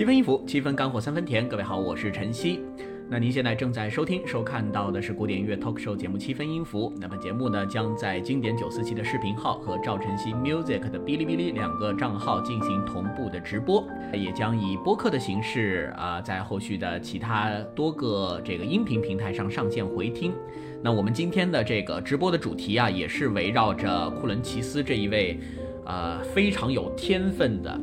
七分音符，七分干货，三分甜。各位好，我是晨曦。那您现在正在收听、收看到的是古典音乐 talk show 节目《七分音符》。那么节目呢，将在经典九四七的视频号和赵晨曦 music 的哔哩哔哩两个账号进行同步的直播，也将以播客的形式啊，在后续的其他多个这个音频平台上上线回听。那我们今天的这个直播的主题啊，也是围绕着库伦奇斯这一位，呃，非常有天分的。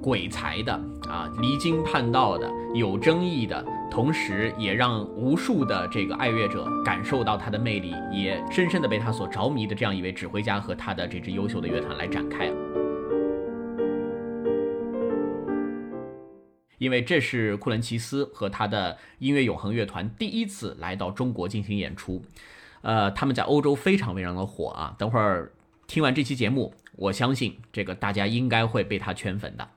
鬼才的啊，离经叛道的，有争议的，同时也让无数的这个爱乐者感受到他的魅力，也深深的被他所着迷的这样一位指挥家和他的这支优秀的乐团来展开。因为这是库伦奇斯和他的音乐永恒乐团第一次来到中国进行演出，呃，他们在欧洲非常非常的火啊。等会儿听完这期节目，我相信这个大家应该会被他圈粉的。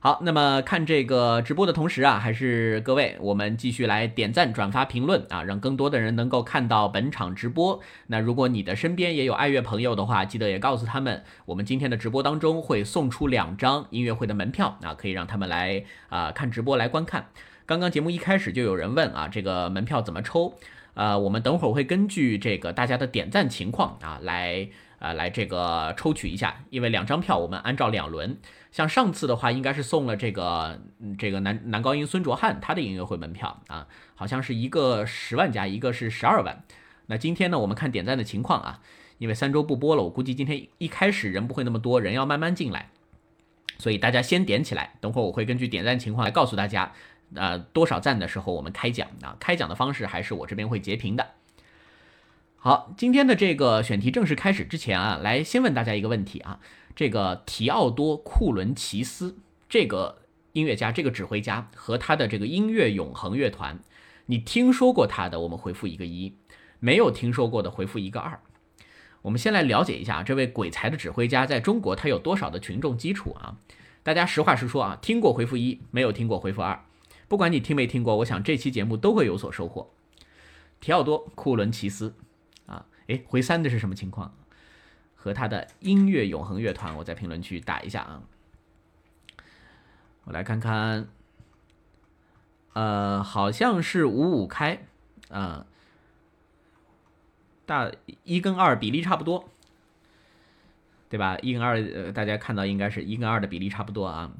好，那么看这个直播的同时啊，还是各位，我们继续来点赞、转发、评论啊，让更多的人能够看到本场直播。那如果你的身边也有爱乐朋友的话，记得也告诉他们，我们今天的直播当中会送出两张音乐会的门票啊，可以让他们来啊看直播来观看。刚刚节目一开始就有人问啊，这个门票怎么抽？呃，我们等会儿会根据这个大家的点赞情况啊来。啊，来这个抽取一下，因为两张票我们按照两轮。像上次的话，应该是送了这个这个男男高音孙卓汉他的音乐会门票啊，好像是一个十万加，一个是十二万。那今天呢，我们看点赞的情况啊，因为三周不播了，我估计今天一开始人不会那么多，人要慢慢进来，所以大家先点起来。等会儿我会根据点赞情况来告诉大家，呃，多少赞的时候我们开奖啊。开奖的方式还是我这边会截屏的。好，今天的这个选题正式开始之前啊，来先问大家一个问题啊，这个提奥多·库伦奇斯这个音乐家、这个指挥家和他的这个音乐永恒乐团，你听说过他的？我们回复一个一，没有听说过的回复一个二。我们先来了解一下这位鬼才的指挥家在中国他有多少的群众基础啊？大家实话实说啊，听过回复一，没有听过回复二。不管你听没听过，我想这期节目都会有所收获。提奥多·库伦奇斯。哎，回三的是什么情况？和他的音乐永恒乐团，我在评论区打一下啊。我来看看，呃，好像是五五开，啊，大一跟二比例差不多，对吧？一跟二，大家看到应该是一跟二的比例差不多啊。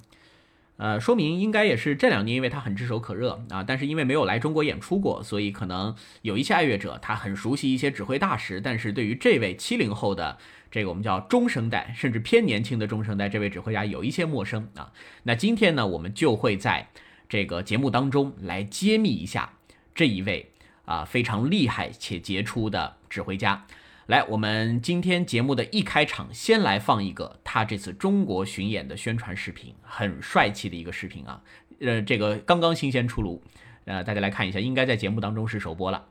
呃，说明应该也是这两年，因为他很炙手可热啊，但是因为没有来中国演出过，所以可能有一些爱乐者他很熟悉一些指挥大师，但是对于这位七零后的这个我们叫中生代，甚至偏年轻的中生代这位指挥家有一些陌生啊。那今天呢，我们就会在这个节目当中来揭秘一下这一位啊非常厉害且杰出的指挥家。来，我们今天节目的一开场，先来放一个他这次中国巡演的宣传视频，很帅气的一个视频啊，呃，这个刚刚新鲜出炉，呃，大家来看一下，应该在节目当中是首播了。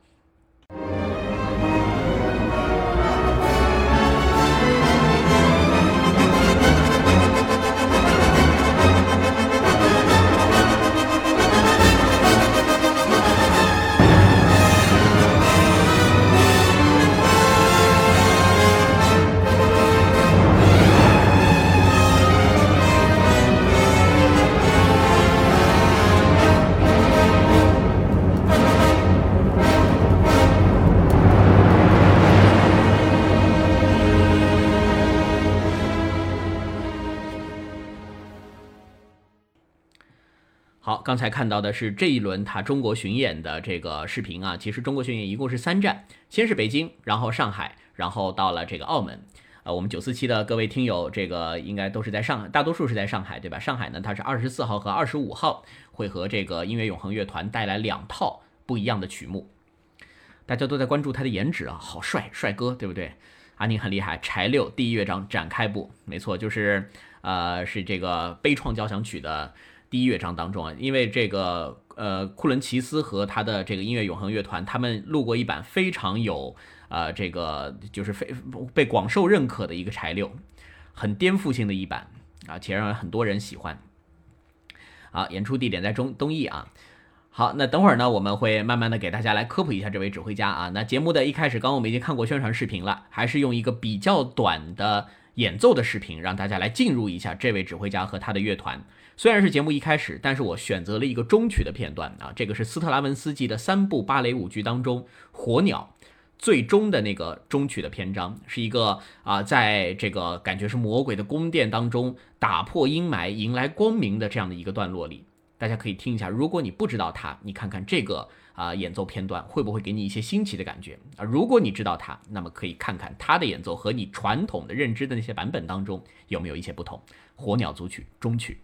刚才看到的是这一轮他中国巡演的这个视频啊，其实中国巡演一共是三站，先是北京，然后上海，然后到了这个澳门。呃，我们九四七的各位听友，这个应该都是在上，大多数是在上海，对吧？上海呢，它是二十四号和二十五号会和这个音乐永恒乐团带来两套不一样的曲目。大家都在关注他的颜值啊，好帅，帅哥，对不对？阿宁很厉害，柴六第一乐章展开部，没错，就是呃，是这个悲怆交响曲的。第一乐章当中啊，因为这个呃，库伦奇斯和他的这个音乐永恒乐团，他们录过一版非常有呃，这个就是非被广受认可的一个柴六，很颠覆性的一版啊，且让很多人喜欢。好，演出地点在中东艺啊。好，那等会儿呢，我们会慢慢的给大家来科普一下这位指挥家啊。那节目的一开始，刚刚我们已经看过宣传视频了，还是用一个比较短的。演奏的视频，让大家来进入一下这位指挥家和他的乐团。虽然是节目一开始，但是我选择了一个中曲的片段啊，这个是斯特拉文斯基的三部芭蕾舞剧当中《火鸟》最终的那个中曲的篇章，是一个啊，在这个感觉是魔鬼的宫殿当中打破阴霾，迎来光明的这样的一个段落里，大家可以听一下。如果你不知道它，你看看这个啊演奏片段会不会给你一些新奇的感觉啊？如果你知道它，那么可以看看它的演奏和你传统的认知的那些版本当中有没有一些不同。《火鸟》组曲中曲。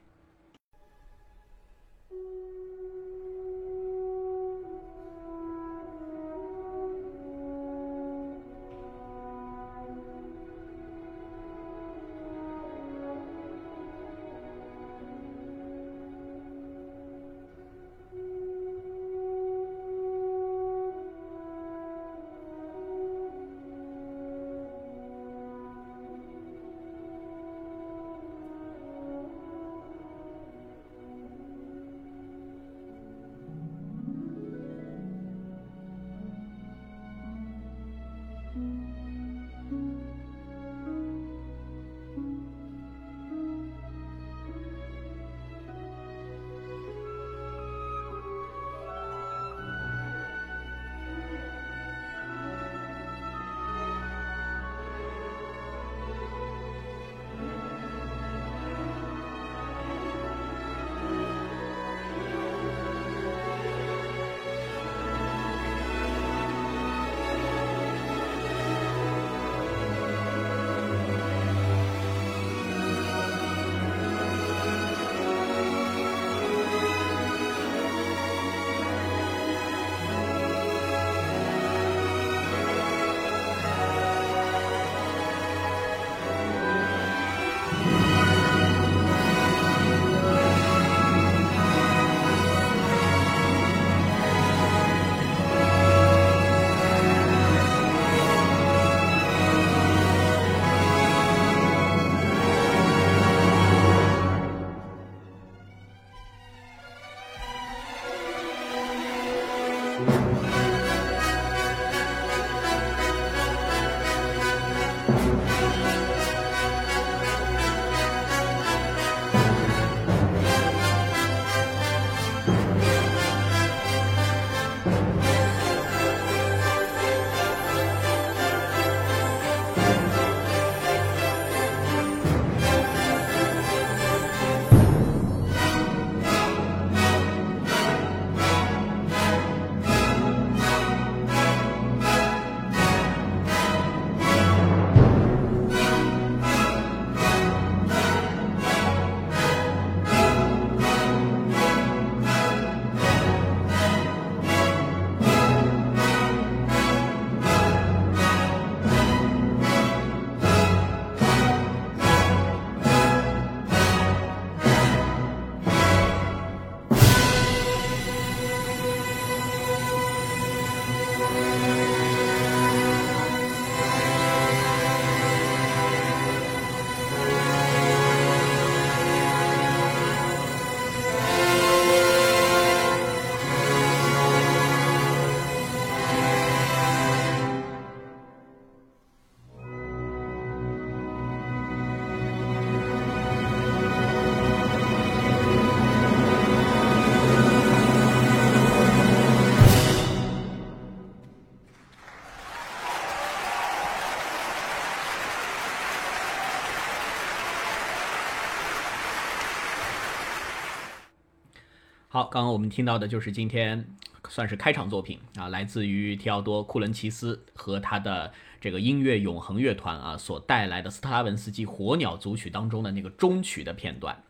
刚刚我们听到的就是今天算是开场作品啊，来自于提奥多·库伦齐斯和他的这个音乐永恒乐团啊所带来的斯特拉文斯基《火鸟》组曲当中的那个中曲的片段。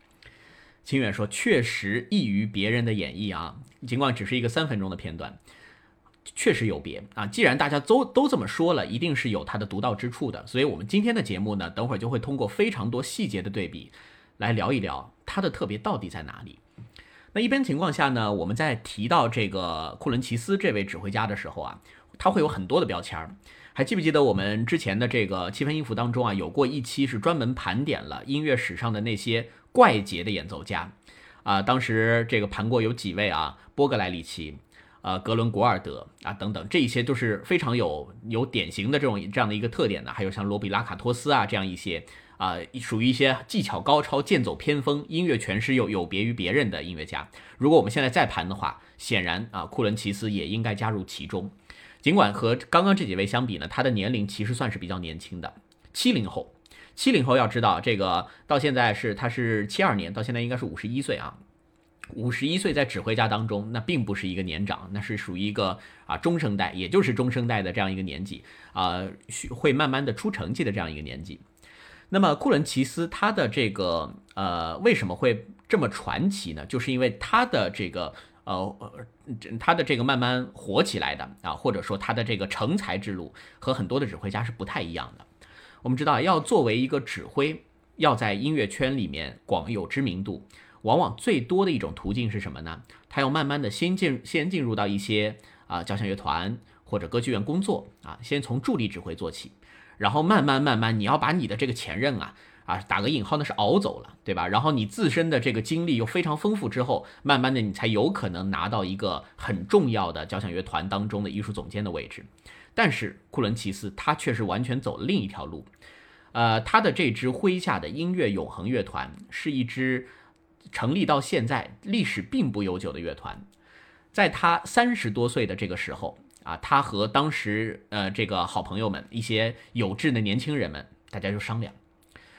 清远说，确实异于别人的演绎啊，尽管只是一个三分钟的片段，确实有别啊。既然大家都都这么说了，一定是有它的独到之处的。所以，我们今天的节目呢，等会儿就会通过非常多细节的对比，来聊一聊它的特别到底在哪里。那一般情况下呢，我们在提到这个库伦齐斯这位指挥家的时候啊，他会有很多的标签儿。还记不记得我们之前的这个七分音符当中啊，有过一期是专门盘点了音乐史上的那些怪杰的演奏家啊？当时这个盘过有几位啊，波格莱里奇、呃格伦古尔德啊等等，这一些都是非常有有典型的这种这样的一个特点的。还有像罗比拉卡托斯啊这样一些啊，属于一些技巧高超、剑走偏锋、音乐诠释又有别于别人的音乐家。如果我们现在再盘的话，显然啊，库伦齐斯也应该加入其中。尽管和刚刚这几位相比呢，他的年龄其实算是比较年轻的，七零后。七零后要知道，这个到现在是他是七二年，到现在应该是五十一岁啊。五十一岁在指挥家当中，那并不是一个年长，那是属于一个啊中生代，也就是中生代的这样一个年纪啊，会慢慢的出成绩的这样一个年纪。那么库伦齐斯他的这个呃为什么会这么传奇呢？就是因为他的这个呃他的这个慢慢火起来的啊，或者说他的这个成才之路和很多的指挥家是不太一样的。我们知道，要作为一个指挥，要在音乐圈里面广有知名度。往往最多的一种途径是什么呢？他要慢慢的先进先进入到一些啊交响乐团或者歌剧院工作啊，先从助理指挥做起，然后慢慢慢慢，你要把你的这个前任啊啊打个引号那是熬走了，对吧？然后你自身的这个经历又非常丰富之后，慢慢的你才有可能拿到一个很重要的交响乐团当中的艺术总监的位置。但是库伦齐斯他却是完全走了另一条路，呃，他的这支麾下的音乐永恒乐团是一支。成立到现在，历史并不悠久的乐团，在他三十多岁的这个时候啊，他和当时呃这个好朋友们一些有志的年轻人们，大家就商量，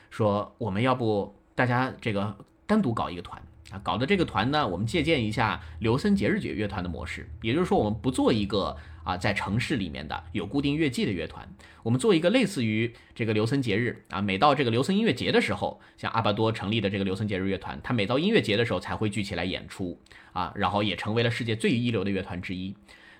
说我们要不大家这个单独搞一个团。啊，搞的这个团呢，我们借鉴一下刘森节日节乐团的模式，也就是说，我们不做一个啊在城市里面的有固定乐季的乐团，我们做一个类似于这个刘森节日啊，每到这个刘森音乐节的时候，像阿巴多成立的这个刘森节日乐团，他每到音乐节的时候才会聚起来演出啊，然后也成为了世界最一流的乐团之一。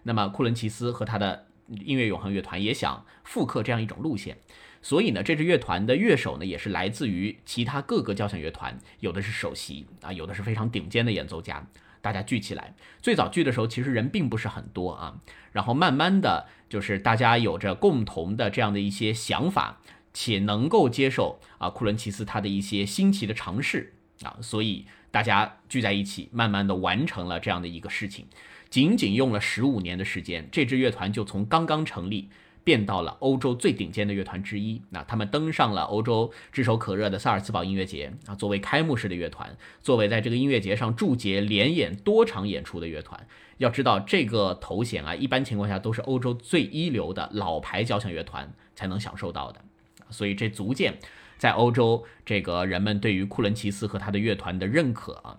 那么库伦齐斯和他的音乐永恒乐团也想复刻这样一种路线。所以呢，这支乐团的乐手呢，也是来自于其他各个交响乐团，有的是首席啊，有的是非常顶尖的演奏家，大家聚起来。最早聚的时候，其实人并不是很多啊，然后慢慢的就是大家有着共同的这样的一些想法，且能够接受啊库伦齐斯他的一些新奇的尝试啊，所以大家聚在一起，慢慢的完成了这样的一个事情。仅仅用了十五年的时间，这支乐团就从刚刚成立。变到了欧洲最顶尖的乐团之一，那他们登上了欧洲炙手可热的萨尔茨堡音乐节啊，作为开幕式的乐团，作为在这个音乐节上驻节连演多场演出的乐团。要知道这个头衔啊，一般情况下都是欧洲最一流的老牌交响乐团才能享受到的，所以这足见在欧洲这个人们对于库伦齐斯和他的乐团的认可啊。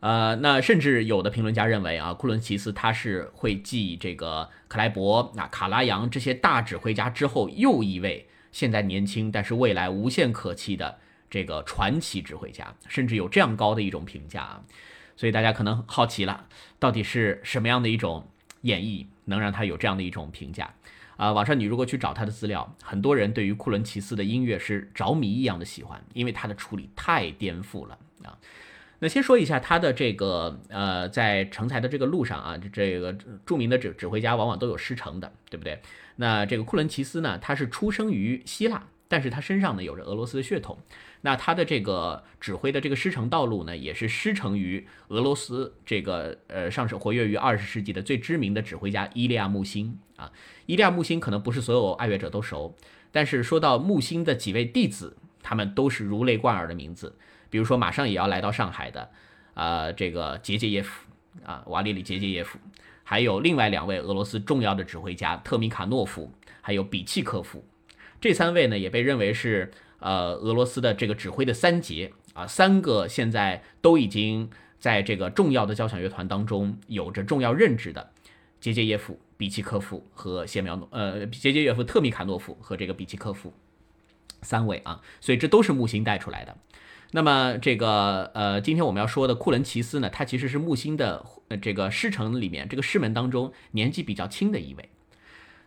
呃，那甚至有的评论家认为啊，库伦齐斯他是会继这个克莱伯、那卡拉扬这些大指挥家之后又一位现在年轻但是未来无限可期的这个传奇指挥家，甚至有这样高的一种评价啊。所以大家可能好奇了，到底是什么样的一种演绎能让他有这样的一种评价啊？网上你如果去找他的资料，很多人对于库伦齐斯的音乐是着迷一样的喜欢，因为他的处理太颠覆了啊。那先说一下他的这个呃，在成才的这个路上啊，这个著名的指指挥家往往都有师承的，对不对？那这个库伦齐斯呢，他是出生于希腊，但是他身上呢有着俄罗斯的血统。那他的这个指挥的这个师承道路呢，也是师承于俄罗斯这个呃，上是活跃于二十世纪的最知名的指挥家伊利亚木星啊。伊利亚木星可能不是所有爱乐者都熟，但是说到木星的几位弟子，他们都是如雷贯耳的名字。比如说，马上也要来到上海的，呃，这个杰杰耶夫啊，瓦列里杰杰耶夫，还有另外两位俄罗斯重要的指挥家特米卡诺夫，还有比契科夫，这三位呢也被认为是呃俄罗斯的这个指挥的三杰啊，三个现在都已经在这个重要的交响乐团当中有着重要任职的杰杰耶夫、比奇科夫和谢苗诺，呃，杰杰耶夫、特米卡诺夫和这个比奇科夫三位啊，所以这都是木星带出来的。那么这个呃，今天我们要说的库伦齐斯呢，他其实是木星的呃这个师承里面这个师门当中年纪比较轻的一位。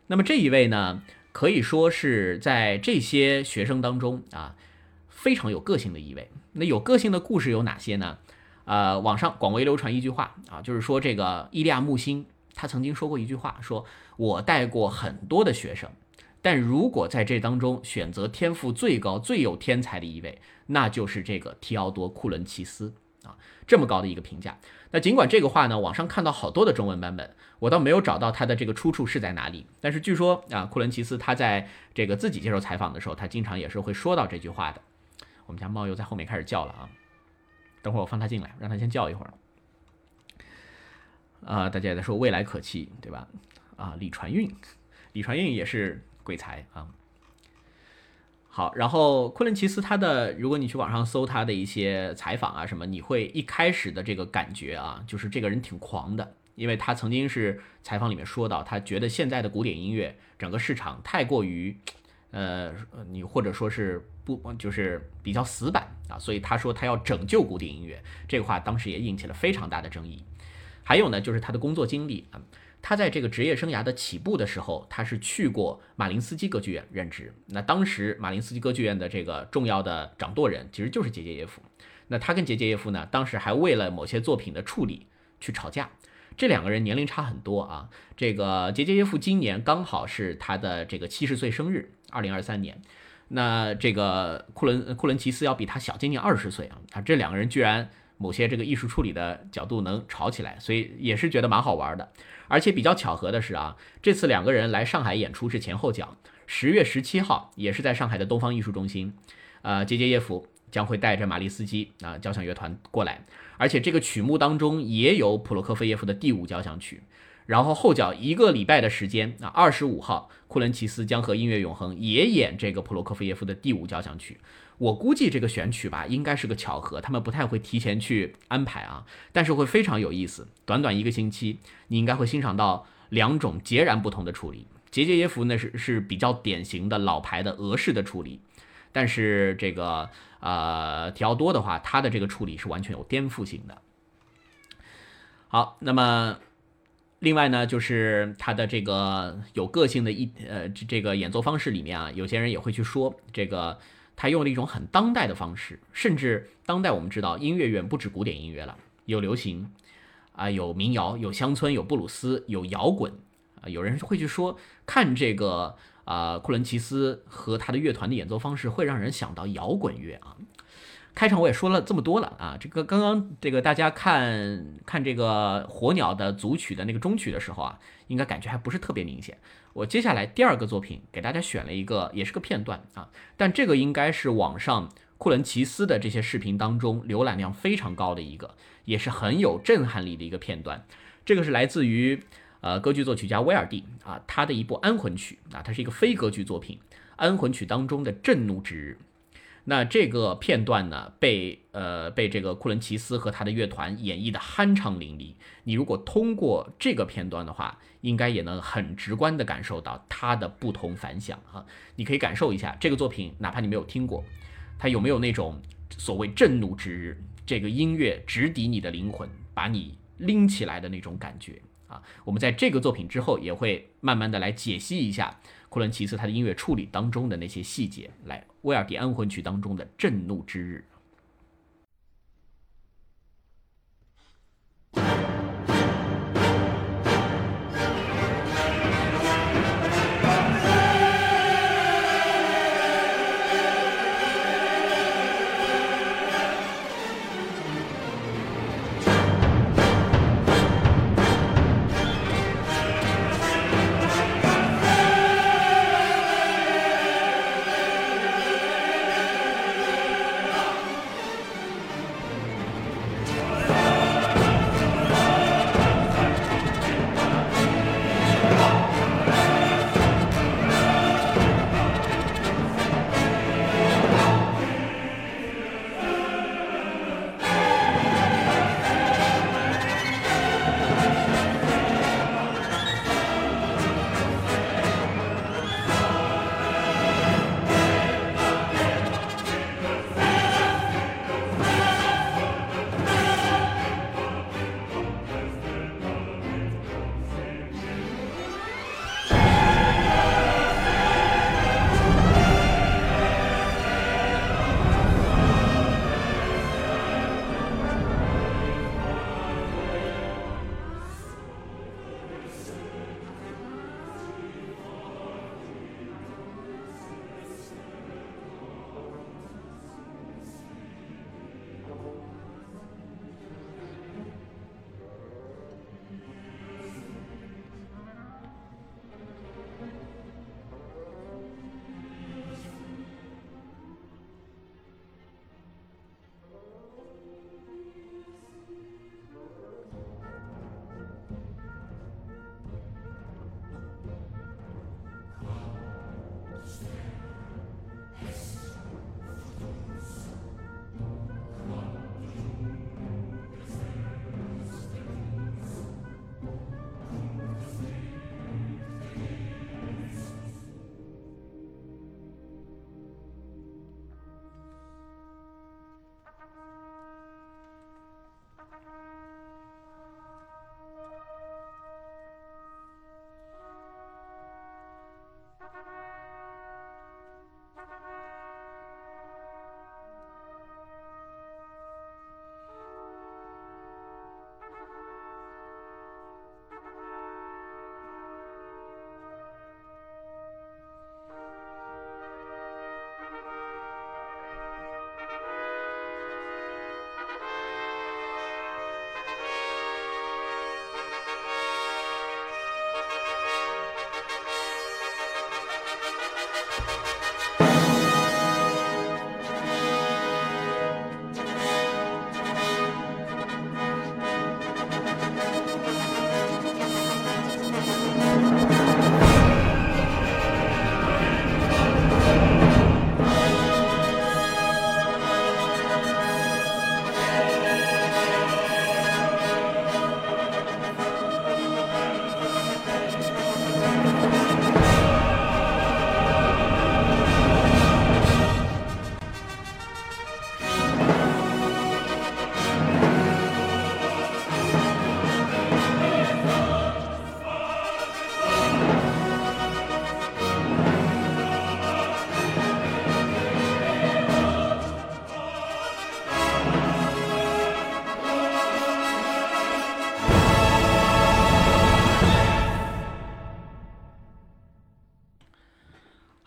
那么这一位呢，可以说是在这些学生当中啊，非常有个性的一位。那有个性的故事有哪些呢？呃，网上广为流传一句话啊，就是说这个伊利亚木星他曾经说过一句话，说我带过很多的学生。但如果在这当中选择天赋最高、最有天才的一位，那就是这个提奥多·库伦齐斯啊，这么高的一个评价。那尽管这个话呢，网上看到好多的中文版本，我倒没有找到它的这个出处是在哪里。但是据说啊，库伦奇斯他在这个自己接受采访的时候，他经常也是会说到这句话的。我们家猫又在后面开始叫了啊，等会儿我放它进来，让它先叫一会儿。啊，大家也在说未来可期，对吧？啊，李传运，李传运也是鬼才啊。好，然后昆仑奇斯他的，如果你去网上搜他的一些采访啊什么，你会一开始的这个感觉啊，就是这个人挺狂的，因为他曾经是采访里面说到，他觉得现在的古典音乐整个市场太过于，呃，你或者说是不就是比较死板啊，所以他说他要拯救古典音乐，这个话当时也引起了非常大的争议。还有呢，就是他的工作经历啊。他在这个职业生涯的起步的时候，他是去过马林斯基歌剧院任职。那当时马林斯基歌剧院的这个重要的掌舵人其实就是杰杰耶夫。那他跟杰杰耶夫呢，当时还为了某些作品的处理去吵架。这两个人年龄差很多啊。这个杰杰耶夫今年刚好是他的这个七十岁生日，二零二三年。那这个库伦库伦奇斯要比他小将近二十岁啊。啊，这两个人居然某些这个艺术处理的角度能吵起来，所以也是觉得蛮好玩的。而且比较巧合的是啊，这次两个人来上海演出是前后脚。十月十七号也是在上海的东方艺术中心，呃，杰杰耶夫将会带着玛丽斯基啊交响乐团过来，而且这个曲目当中也有普罗科菲耶夫的第五交响曲。然后后脚一个礼拜的时间啊，二十五号库伦奇斯将和音乐永恒也演这个普罗科菲耶夫的第五交响曲。我估计这个选曲吧，应该是个巧合，他们不太会提前去安排啊，但是会非常有意思。短短一个星期，你应该会欣赏到两种截然不同的处理。杰杰耶夫呢是是比较典型的老牌的俄式的处理，但是这个呃提奥多的话，他的这个处理是完全有颠覆性的。好，那么另外呢，就是他的这个有个性的一呃这这个演奏方式里面啊，有些人也会去说这个。他用了一种很当代的方式，甚至当代我们知道音乐远不止古典音乐了，有流行，啊，有民谣，有乡村，有布鲁斯，有摇滚，啊，有人会去说，看这个啊，库伦奇斯和他的乐团的演奏方式会让人想到摇滚乐啊。开场我也说了这么多了啊，这个刚刚这个大家看看这个火鸟的组曲的那个中曲的时候啊，应该感觉还不是特别明显。我接下来第二个作品给大家选了一个，也是个片段啊，但这个应该是网上库伦奇斯的这些视频当中浏览量非常高的一个，也是很有震撼力的一个片段。这个是来自于呃歌剧作曲家威尔第啊，他的一部安魂曲啊，它是一个非歌剧作品，安魂曲当中的震怒之日。那这个片段呢，被呃被这个库伦奇斯和他的乐团演绎的酣畅淋漓。你如果通过这个片段的话，应该也能很直观的感受到它的不同凡响啊！你可以感受一下这个作品，哪怕你没有听过，它有没有那种所谓震怒之日，这个音乐直抵你的灵魂，把你拎起来的那种感觉啊！我们在这个作品之后，也会慢慢的来解析一下。库伦奇斯他的音乐处理当中的那些细节，来《威尔第安魂曲》当中的震怒之日。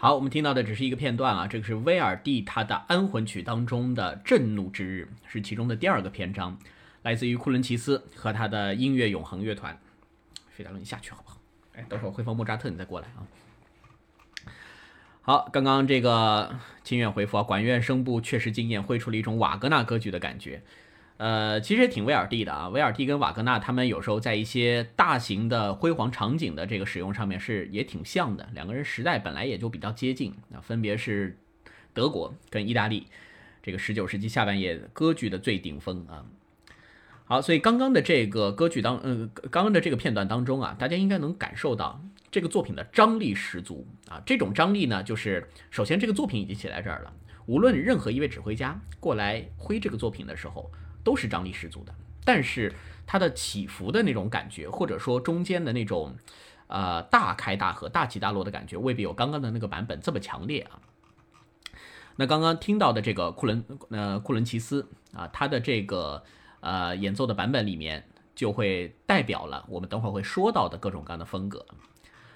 好，我们听到的只是一个片段啊，这个是威尔第他的安魂曲当中的震怒之日，是其中的第二个篇章，来自于库伦齐斯和他的音乐永恒乐团。费达伦，你下去好不好？哎，等会儿会放莫扎特，你再过来啊。好，刚刚这个清远回复啊，管乐声部确实惊艳，绘出了一种瓦格纳歌剧的感觉。呃，其实也挺威尔第的啊。威尔第跟瓦格纳他们有时候在一些大型的辉煌场景的这个使用上面是也挺像的，两个人时代本来也就比较接近啊，分别是德国跟意大利，这个十九世纪下半叶歌剧的最顶峰啊。好，所以刚刚的这个歌剧当，呃，刚刚的这个片段当中啊，大家应该能感受到这个作品的张力十足啊。这种张力呢，就是首先这个作品已经写在这儿了，无论任何一位指挥家过来挥这个作品的时候，都是张力十足的。但是它的起伏的那种感觉，或者说中间的那种，呃，大开大合、大起大落的感觉，未必有刚刚的那个版本这么强烈啊。那刚刚听到的这个库伦，呃，库伦齐斯啊，他的这个。呃，演奏的版本里面就会代表了我们等会儿会说到的各种各样的风格。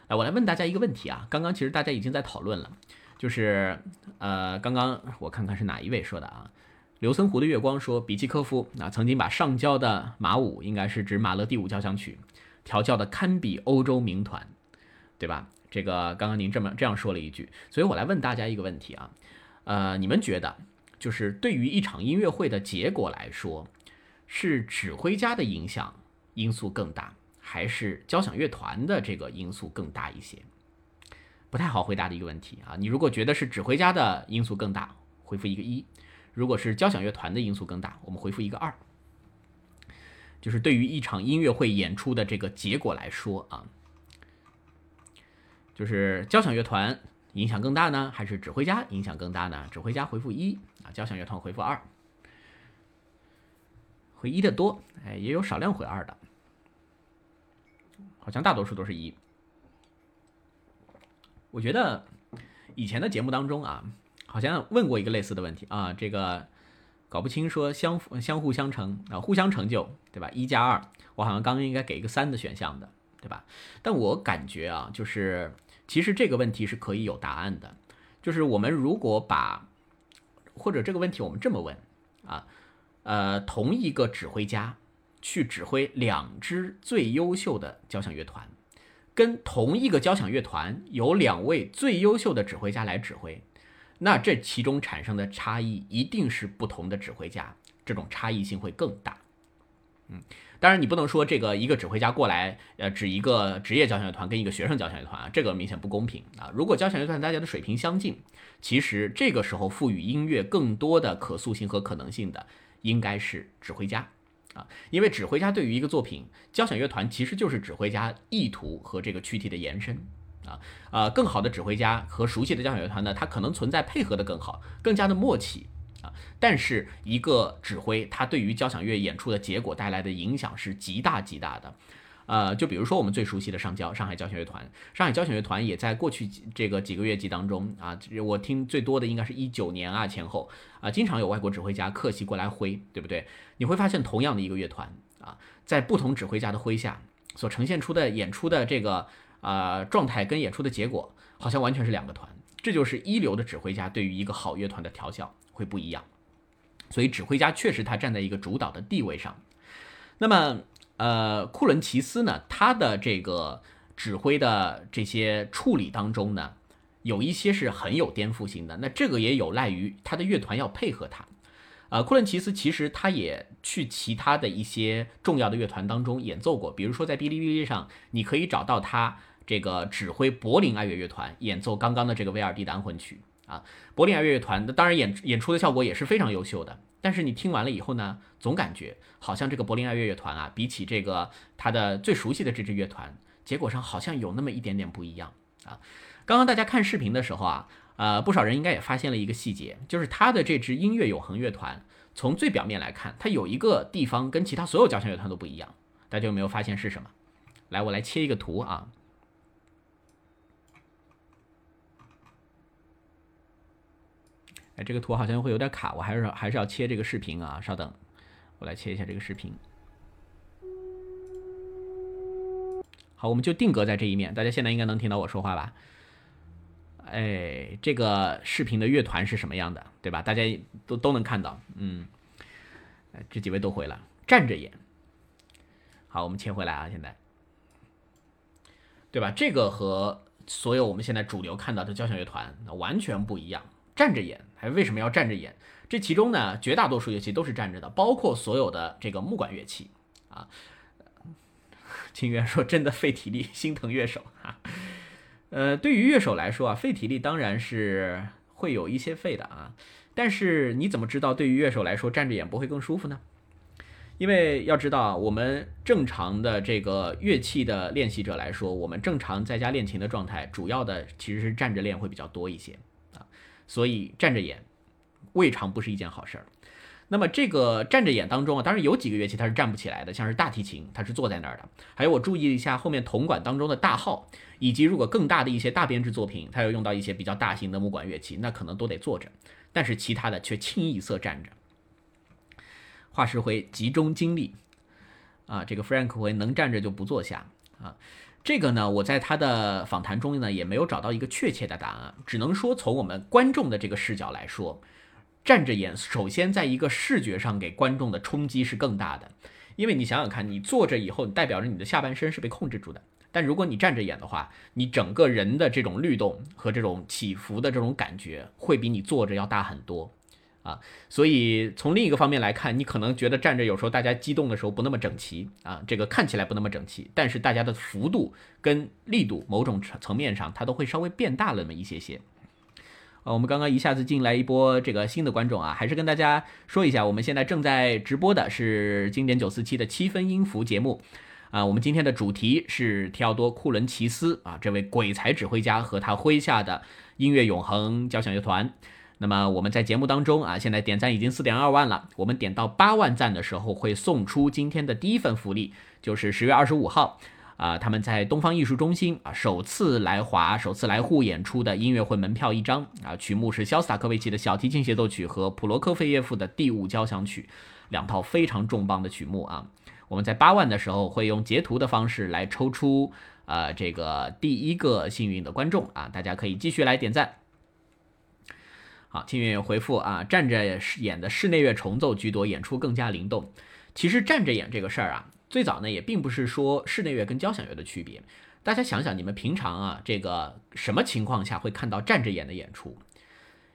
来，我来问大家一个问题啊，刚刚其实大家已经在讨论了，就是呃，刚刚我看看是哪一位说的啊？刘森湖的月光说，比契科夫啊曾经把上交的马五，应该是指马勒第五交响曲，调教的堪比欧洲名团，对吧？这个刚刚您这么这样说了一句，所以我来问大家一个问题啊，呃，你们觉得就是对于一场音乐会的结果来说？是指挥家的影响因素更大，还是交响乐团的这个因素更大一些？不太好回答的一个问题啊！你如果觉得是指挥家的因素更大，回复一个一；如果是交响乐团的因素更大，我们回复一个二。就是对于一场音乐会演出的这个结果来说啊，就是交响乐团影响更大呢，还是指挥家影响更大呢？指挥家回复一啊，交响乐团回复二。回一的多，哎，也有少量回二的，好像大多数都是一。我觉得以前的节目当中啊，好像问过一个类似的问题啊，这个搞不清说相相互相成啊，互相成就，对吧？一加二，我好像刚刚应该给一个三的选项的，对吧？但我感觉啊，就是其实这个问题是可以有答案的，就是我们如果把或者这个问题我们这么问啊。呃，同一个指挥家去指挥两支最优秀的交响乐团，跟同一个交响乐团有两位最优秀的指挥家来指挥，那这其中产生的差异一定是不同的指挥家，这种差异性会更大。嗯，当然你不能说这个一个指挥家过来，呃，指一个职业交响乐团跟一个学生交响乐团啊，这个明显不公平啊。如果交响乐团大家的水平相近，其实这个时候赋予音乐更多的可塑性和可能性的。应该是指挥家，啊，因为指挥家对于一个作品，交响乐团其实就是指挥家意图和这个躯体的延伸，啊，呃，更好的指挥家和熟悉的交响乐团呢，它可能存在配合的更好，更加的默契，啊，但是一个指挥，他对于交响乐演出的结果带来的影响是极大极大的。呃，就比如说我们最熟悉的上交上海交响乐团，上海交响乐团也在过去几这个几个月季当中啊，我听最多的应该是一九年啊前后啊，经常有外国指挥家客席过来挥，对不对？你会发现同样的一个乐团啊，在不同指挥家的挥下，所呈现出的演出的这个呃状态跟演出的结果，好像完全是两个团。这就是一流的指挥家对于一个好乐团的调教会不一样，所以指挥家确实他站在一个主导的地位上，那么。呃，库伦齐斯呢，他的这个指挥的这些处理当中呢，有一些是很有颠覆性的。那这个也有赖于他的乐团要配合他。呃，库伦齐斯其实他也去其他的一些重要的乐团当中演奏过，比如说在哔哩哔哩上，你可以找到他这个指挥柏林爱乐乐团演奏刚刚的这个威尔第的安魂曲啊。柏林爱乐乐团的当然演演出的效果也是非常优秀的。但是你听完了以后呢，总感觉好像这个柏林爱乐乐团啊，比起这个他的最熟悉的这支乐团，结果上好像有那么一点点不一样啊。刚刚大家看视频的时候啊，呃，不少人应该也发现了一个细节，就是他的这支音乐永恒乐团，从最表面来看，它有一个地方跟其他所有交响乐团都不一样，大家有没有发现是什么？来，我来切一个图啊。哎，这个图好像会有点卡，我还是还是要切这个视频啊，稍等，我来切一下这个视频。好，我们就定格在这一面，大家现在应该能听到我说话吧？哎，这个视频的乐团是什么样的，对吧？大家都都能看到，嗯，这几位都回了，站着演。好，我们切回来啊，现在，对吧？这个和所有我们现在主流看到的交响乐团完全不一样，站着演，还为什么要站着演？这其中呢，绝大多数乐器都是站着的，包括所有的这个木管乐器啊。清源说：“真的费体力，心疼乐手啊。”呃，对于乐手来说啊，费体力当然是会有一些费的啊。但是你怎么知道对于乐手来说站着演不会更舒服呢？因为要知道，我们正常的这个乐器的练习者来说，我们正常在家练琴的状态，主要的其实是站着练会比较多一些。所以站着演未尝不是一件好事儿。那么这个站着演当中啊，当然有几个乐器它是站不起来的，像是大提琴，它是坐在那儿的。还有我注意一下后面铜管当中的大号，以及如果更大的一些大编制作品，它要用到一些比较大型的木管乐器，那可能都得坐着。但是其他的却清一色站着。华师会集中精力啊，这个 Frank 会能站着就不坐下啊。这个呢，我在他的访谈中呢也没有找到一个确切的答案，只能说从我们观众的这个视角来说。站着演，首先在一个视觉上给观众的冲击是更大的，因为你想想看，你坐着以后，你代表着你的下半身是被控制住的。但如果你站着演的话，你整个人的这种律动和这种起伏的这种感觉，会比你坐着要大很多啊。所以从另一个方面来看，你可能觉得站着有时候大家激动的时候不那么整齐啊，这个看起来不那么整齐，但是大家的幅度跟力度某种层层面上，它都会稍微变大了那么一些些。我们刚刚一下子进来一波这个新的观众啊，还是跟大家说一下，我们现在正在直播的是经典九四七的七分音符节目啊。我们今天的主题是提奥多·库伦齐斯啊，这位鬼才指挥家和他麾下的音乐永恒交响乐团。那么我们在节目当中啊，现在点赞已经四点二万了，我们点到八万赞的时候会送出今天的第一份福利，就是十月二十五号。啊，他们在东方艺术中心啊首次来华、首次来沪演出的音乐会门票一张啊，曲目是肖斯塔科维奇的小提琴协奏曲和普罗科菲耶夫的第五交响曲，两套非常重磅的曲目啊。我们在八万的时候会用截图的方式来抽出呃这个第一个幸运的观众啊，大家可以继续来点赞。好，清远回复啊，站着演的室内乐重奏居多，演出更加灵动。其实站着演这个事儿啊。最早呢，也并不是说室内乐跟交响乐的区别。大家想想，你们平常啊，这个什么情况下会看到站着演的演出？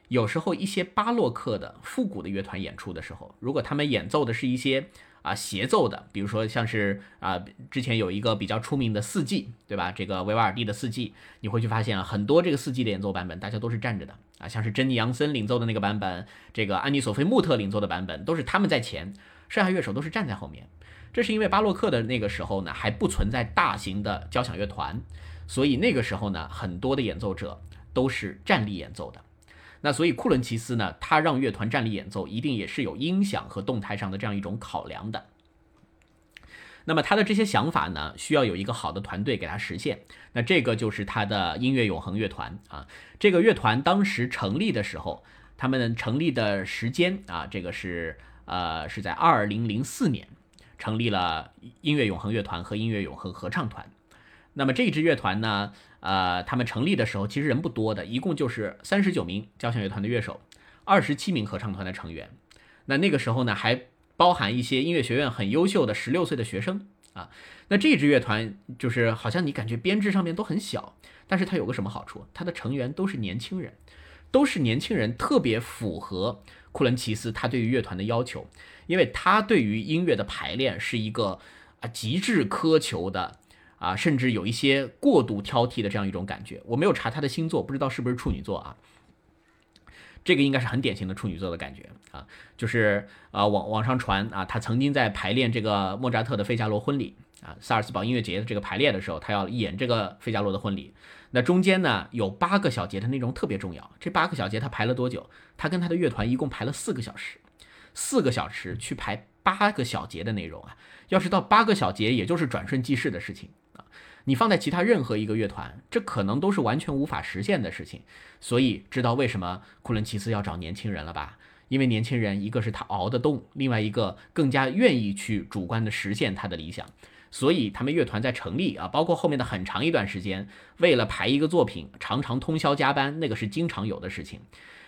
有时候一些巴洛克的复古的乐团演出的时候，如果他们演奏的是一些啊协奏的，比如说像是啊之前有一个比较出名的四季，对吧？这个维瓦尔第的四季，你会去发现啊，很多这个四季的演奏版本，大家都是站着的啊，像是珍妮杨森领奏的那个版本，这个安妮索菲穆特领奏的版本，都是他们在前，剩下乐手都是站在后面。这是因为巴洛克的那个时候呢，还不存在大型的交响乐团，所以那个时候呢，很多的演奏者都是站立演奏的。那所以库伦齐斯呢，他让乐团站立演奏，一定也是有音响和动态上的这样一种考量的。那么他的这些想法呢，需要有一个好的团队给他实现。那这个就是他的音乐永恒乐团啊。这个乐团当时成立的时候，他们成立的时间啊，这个是呃是在二零零四年。成立了音乐永恒乐团和音乐永恒合唱团。那么这支乐团呢？呃，他们成立的时候其实人不多的，一共就是三十九名交响乐团的乐手，二十七名合唱团的成员。那那个时候呢，还包含一些音乐学院很优秀的十六岁的学生啊。那这支乐团就是好像你感觉编制上面都很小，但是它有个什么好处？它的成员都是年轻人，都是年轻人，特别符合库伦齐斯他对于乐团的要求。因为他对于音乐的排练是一个啊极致苛求的啊，甚至有一些过度挑剔的这样一种感觉。我没有查他的星座，不知道是不是处女座啊？这个应该是很典型的处女座的感觉啊，就是啊网网上传啊，他曾经在排练这个莫扎特的《费加罗婚礼》啊，萨尔斯堡音乐节的这个排练的时候，他要演这个费加罗的婚礼。那中间呢有八个小节的内容特别重要，这八个小节他排了多久？他跟他的乐团一共排了四个小时。四个小时去排八个小节的内容啊，要是到八个小节，也就是转瞬即逝的事情。你放在其他任何一个乐团，这可能都是完全无法实现的事情。所以知道为什么库伦齐斯要找年轻人了吧？因为年轻人一个是他熬得动，另外一个更加愿意去主观的实现他的理想。所以他们乐团在成立啊，包括后面的很长一段时间，为了排一个作品，常常通宵加班，那个是经常有的事情。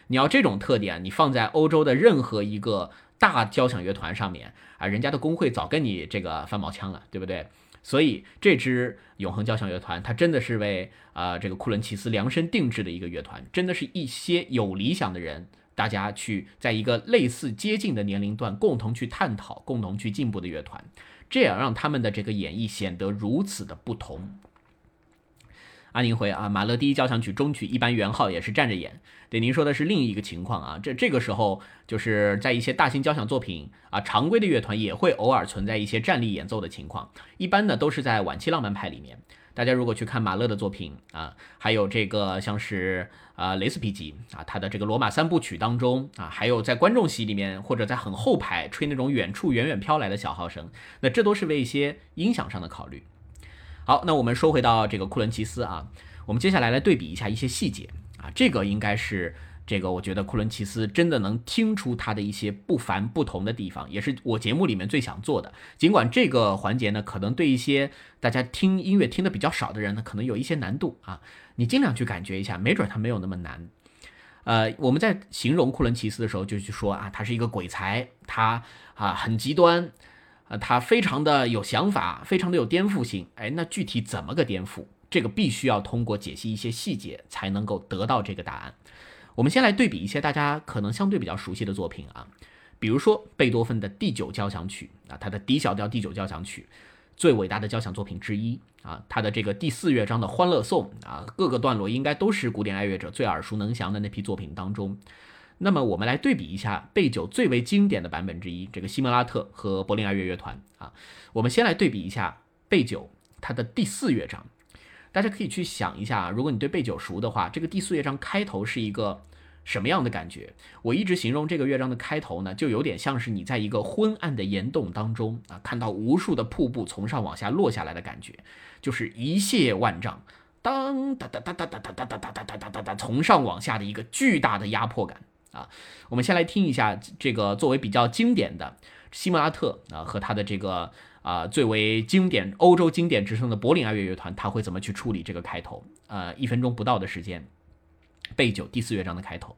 你要这种特点，你放在欧洲的任何一个大交响乐团上面啊，人家的工会早跟你这个翻毛枪了，对不对？所以这支永恒交响乐团，它真的是为啊这个库伦齐斯量身定制的一个乐团，真的是一些有理想的人。大家去在一个类似接近的年龄段共同去探讨、共同去进步的乐团，这样让他们的这个演绎显得如此的不同。安宁回啊，马勒第一交响曲中曲一般圆号也是站着演。对，您说的是另一个情况啊。这这个时候就是在一些大型交响作品啊，常规的乐团也会偶尔存在一些站立演奏的情况，一般呢都是在晚期浪漫派里面。大家如果去看马勒的作品啊，还有这个像是啊雷斯皮吉啊，他的这个罗马三部曲当中啊，还有在观众席里面或者在很后排吹那种远处远远飘来的小号声，那这都是为一些音响上的考虑。好，那我们说回到这个库伦齐斯啊，我们接下来来对比一下一些细节啊，这个应该是。这个我觉得库伦齐斯真的能听出他的一些不凡不同的地方，也是我节目里面最想做的。尽管这个环节呢，可能对一些大家听音乐听的比较少的人呢，可能有一些难度啊。你尽量去感觉一下，没准他没有那么难。呃，我们在形容库伦齐斯的时候，就去说啊，他是一个鬼才，他啊很极端，啊他非常的有想法，非常的有颠覆性。哎，那具体怎么个颠覆？这个必须要通过解析一些细节才能够得到这个答案。我们先来对比一些大家可能相对比较熟悉的作品啊，比如说贝多芬的第九交响曲啊，他的 D 小调第九交响曲，最伟大的交响作品之一啊，他的这个第四乐章的欢乐颂啊，各个段落应该都是古典爱乐者最耳熟能详的那批作品当中。那么我们来对比一下贝九最为经典的版本之一，这个西莫拉特和柏林爱乐乐团啊，我们先来对比一下贝九它的第四乐章。大家可以去想一下，如果你对贝九熟的话，这个第四乐章开头是一个什么样的感觉？我一直形容这个乐章的开头呢，就有点像是你在一个昏暗的岩洞当中啊，看到无数的瀑布从上往下落下来的感觉，就是一泻万丈，当哒哒哒哒哒哒哒哒哒哒哒哒哒，从上往下的一个巨大的压迫感啊。我们先来听一下这个作为比较经典的西莫拉特啊和他的这个。啊，最为经典、欧洲经典之声的柏林爱乐乐团，他会怎么去处理这个开头？呃，一分钟不到的时间，背九第四乐章的开头。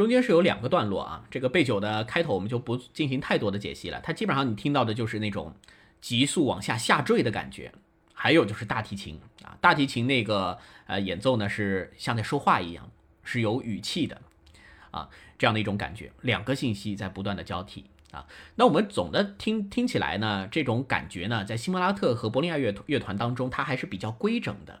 中间是有两个段落啊，这个贝九的开头我们就不进行太多的解析了，它基本上你听到的就是那种急速往下下坠的感觉，还有就是大提琴啊，大提琴那个呃演奏呢是像在说话一样，是有语气的啊，这样的一种感觉，两个信息在不断的交替啊，那我们总的听听起来呢，这种感觉呢，在辛莫拉特和柏林爱乐乐团当中，它还是比较规整的。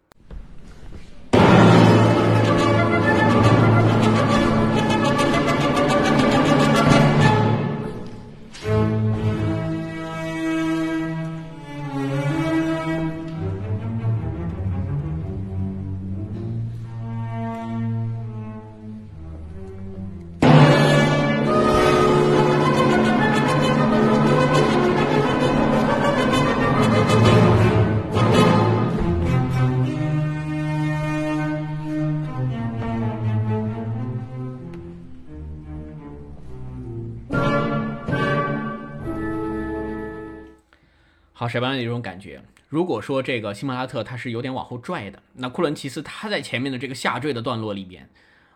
好，什么样的一种感觉？如果说这个西莫拉特他是有点往后拽的，那库伦齐斯他在前面的这个下坠的段落里边，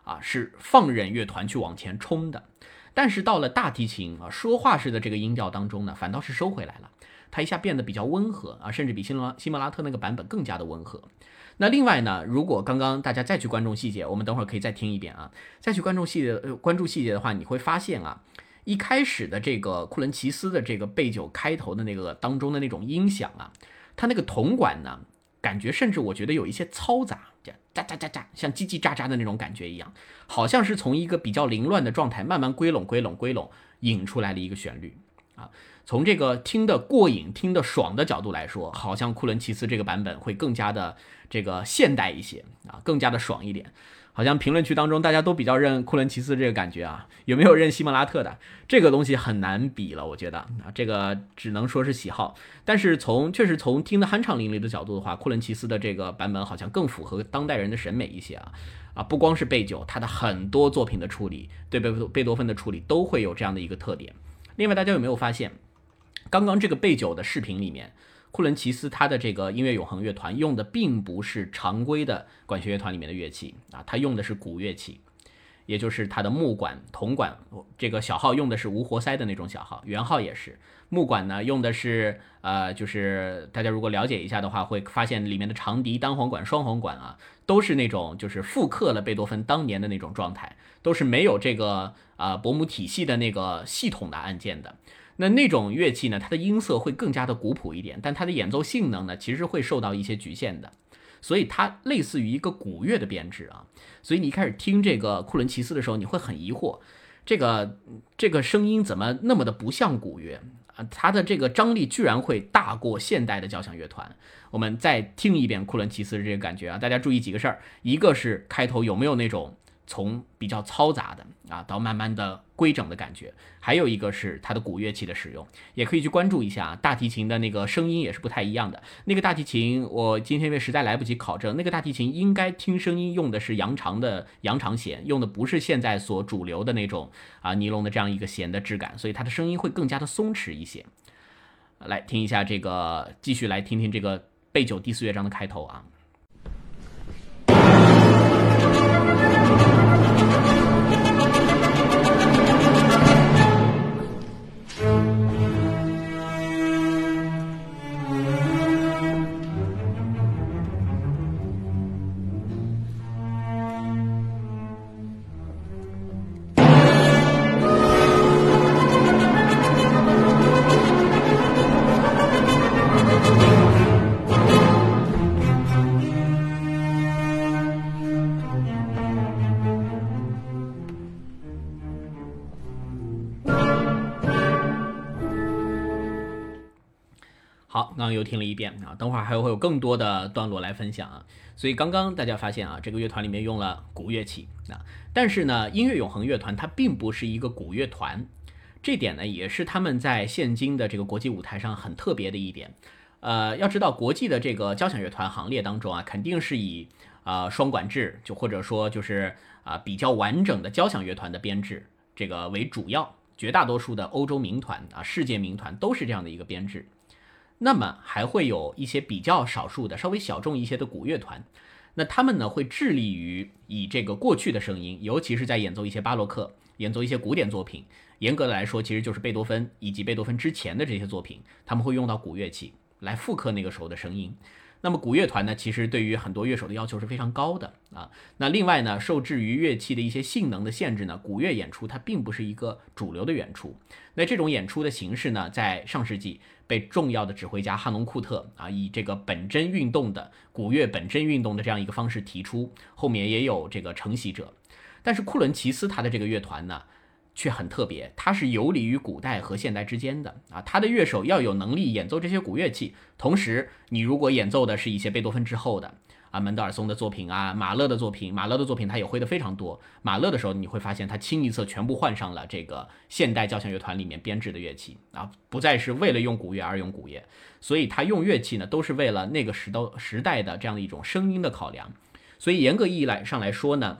啊是放任乐团去往前冲的。但是到了大提琴啊说话式的这个音调当中呢，反倒是收回来了，它一下变得比较温和啊，甚至比西莫西莫拉特那个版本更加的温和。那另外呢，如果刚刚大家再去关注细节，我们等会儿可以再听一遍啊，再去关注细节，呃，关注细节的话，你会发现啊。一开始的这个库伦奇斯的这个贝九开头的那个当中的那种音响啊，它那个铜管呢，感觉甚至我觉得有一些嘈杂，这样喳喳喳喳，像叽叽喳喳的那种感觉一样，好像是从一个比较凌乱的状态慢慢归拢、归拢、归拢，引出来的一个旋律啊。从这个听得过瘾、听得爽的角度来说，好像库伦奇斯这个版本会更加的这个现代一些啊，更加的爽一点。好像评论区当中大家都比较认库伦齐斯这个感觉啊，有没有认西莫拉特的？这个东西很难比了，我觉得啊，这个只能说是喜好。但是从确实从听得酣畅淋漓的角度的话，库伦齐斯的这个版本好像更符合当代人的审美一些啊啊，不光是贝九，他的很多作品的处理，对贝贝多芬的处理都会有这样的一个特点。另外，大家有没有发现，刚刚这个贝九的视频里面？库伦奇斯他的这个音乐永恒乐团用的并不是常规的管弦乐团里面的乐器啊，他用的是古乐器，也就是他的木管、铜管。这个小号用的是无活塞的那种小号，圆号也是。木管呢用的是呃，就是大家如果了解一下的话，会发现里面的长笛、单簧管、双簧管啊，都是那种就是复刻了贝多芬当年的那种状态，都是没有这个啊伯姆体系的那个系统的按键的。那那种乐器呢，它的音色会更加的古朴一点，但它的演奏性能呢，其实会受到一些局限的，所以它类似于一个古乐的编制啊。所以你一开始听这个库伦齐斯的时候，你会很疑惑，这个这个声音怎么那么的不像古乐啊？它的这个张力居然会大过现代的交响乐团。我们再听一遍库伦齐斯的这个感觉啊，大家注意几个事儿，一个是开头有没有那种。从比较嘈杂的啊，到慢慢的规整的感觉，还有一个是它的古乐器的使用，也可以去关注一下大提琴的那个声音也是不太一样的。那个大提琴，我今天因为实在来不及考证，那个大提琴应该听声音用的是羊肠的羊肠弦，用的不是现在所主流的那种啊尼龙的这样一个弦的质感，所以它的声音会更加的松弛一些。来听一下这个，继续来听听这个贝九第四乐章的开头啊。刚又听了一遍啊，等会儿还会有更多的段落来分享啊。所以刚刚大家发现啊，这个乐团里面用了古乐器啊，但是呢，音乐永恒乐团它并不是一个古乐团，这点呢也是他们在现今的这个国际舞台上很特别的一点。呃，要知道国际的这个交响乐团行列当中啊，肯定是以啊双管制，就或者说就是啊比较完整的交响乐团的编制这个为主要，绝大多数的欧洲名团啊、世界名团都是这样的一个编制。那么还会有一些比较少数的、稍微小众一些的古乐团，那他们呢会致力于以这个过去的声音，尤其是在演奏一些巴洛克、演奏一些古典作品。严格的来说，其实就是贝多芬以及贝多芬之前的这些作品，他们会用到古乐器来复刻那个时候的声音。那么古乐团呢，其实对于很多乐手的要求是非常高的啊。那另外呢，受制于乐器的一些性能的限制呢，古乐演出它并不是一个主流的演出。那这种演出的形式呢，在上世纪被重要的指挥家哈农库特啊，以这个本真运动的古乐本真运动的这样一个方式提出，后面也有这个承袭者。但是库伦齐斯他的这个乐团呢？却很特别，它是游离于古代和现代之间的啊。他的乐手要有能力演奏这些古乐器，同时你如果演奏的是一些贝多芬之后的啊，门德尔松的作品啊，马勒的作品，马勒的作品他也会的非常多。马勒的时候，你会发现他清一色全部换上了这个现代交响乐团里面编制的乐器啊，不再是为了用古乐而用古乐，所以他用乐器呢，都是为了那个时都时代的这样的一种声音的考量。所以严格意义来上来说呢。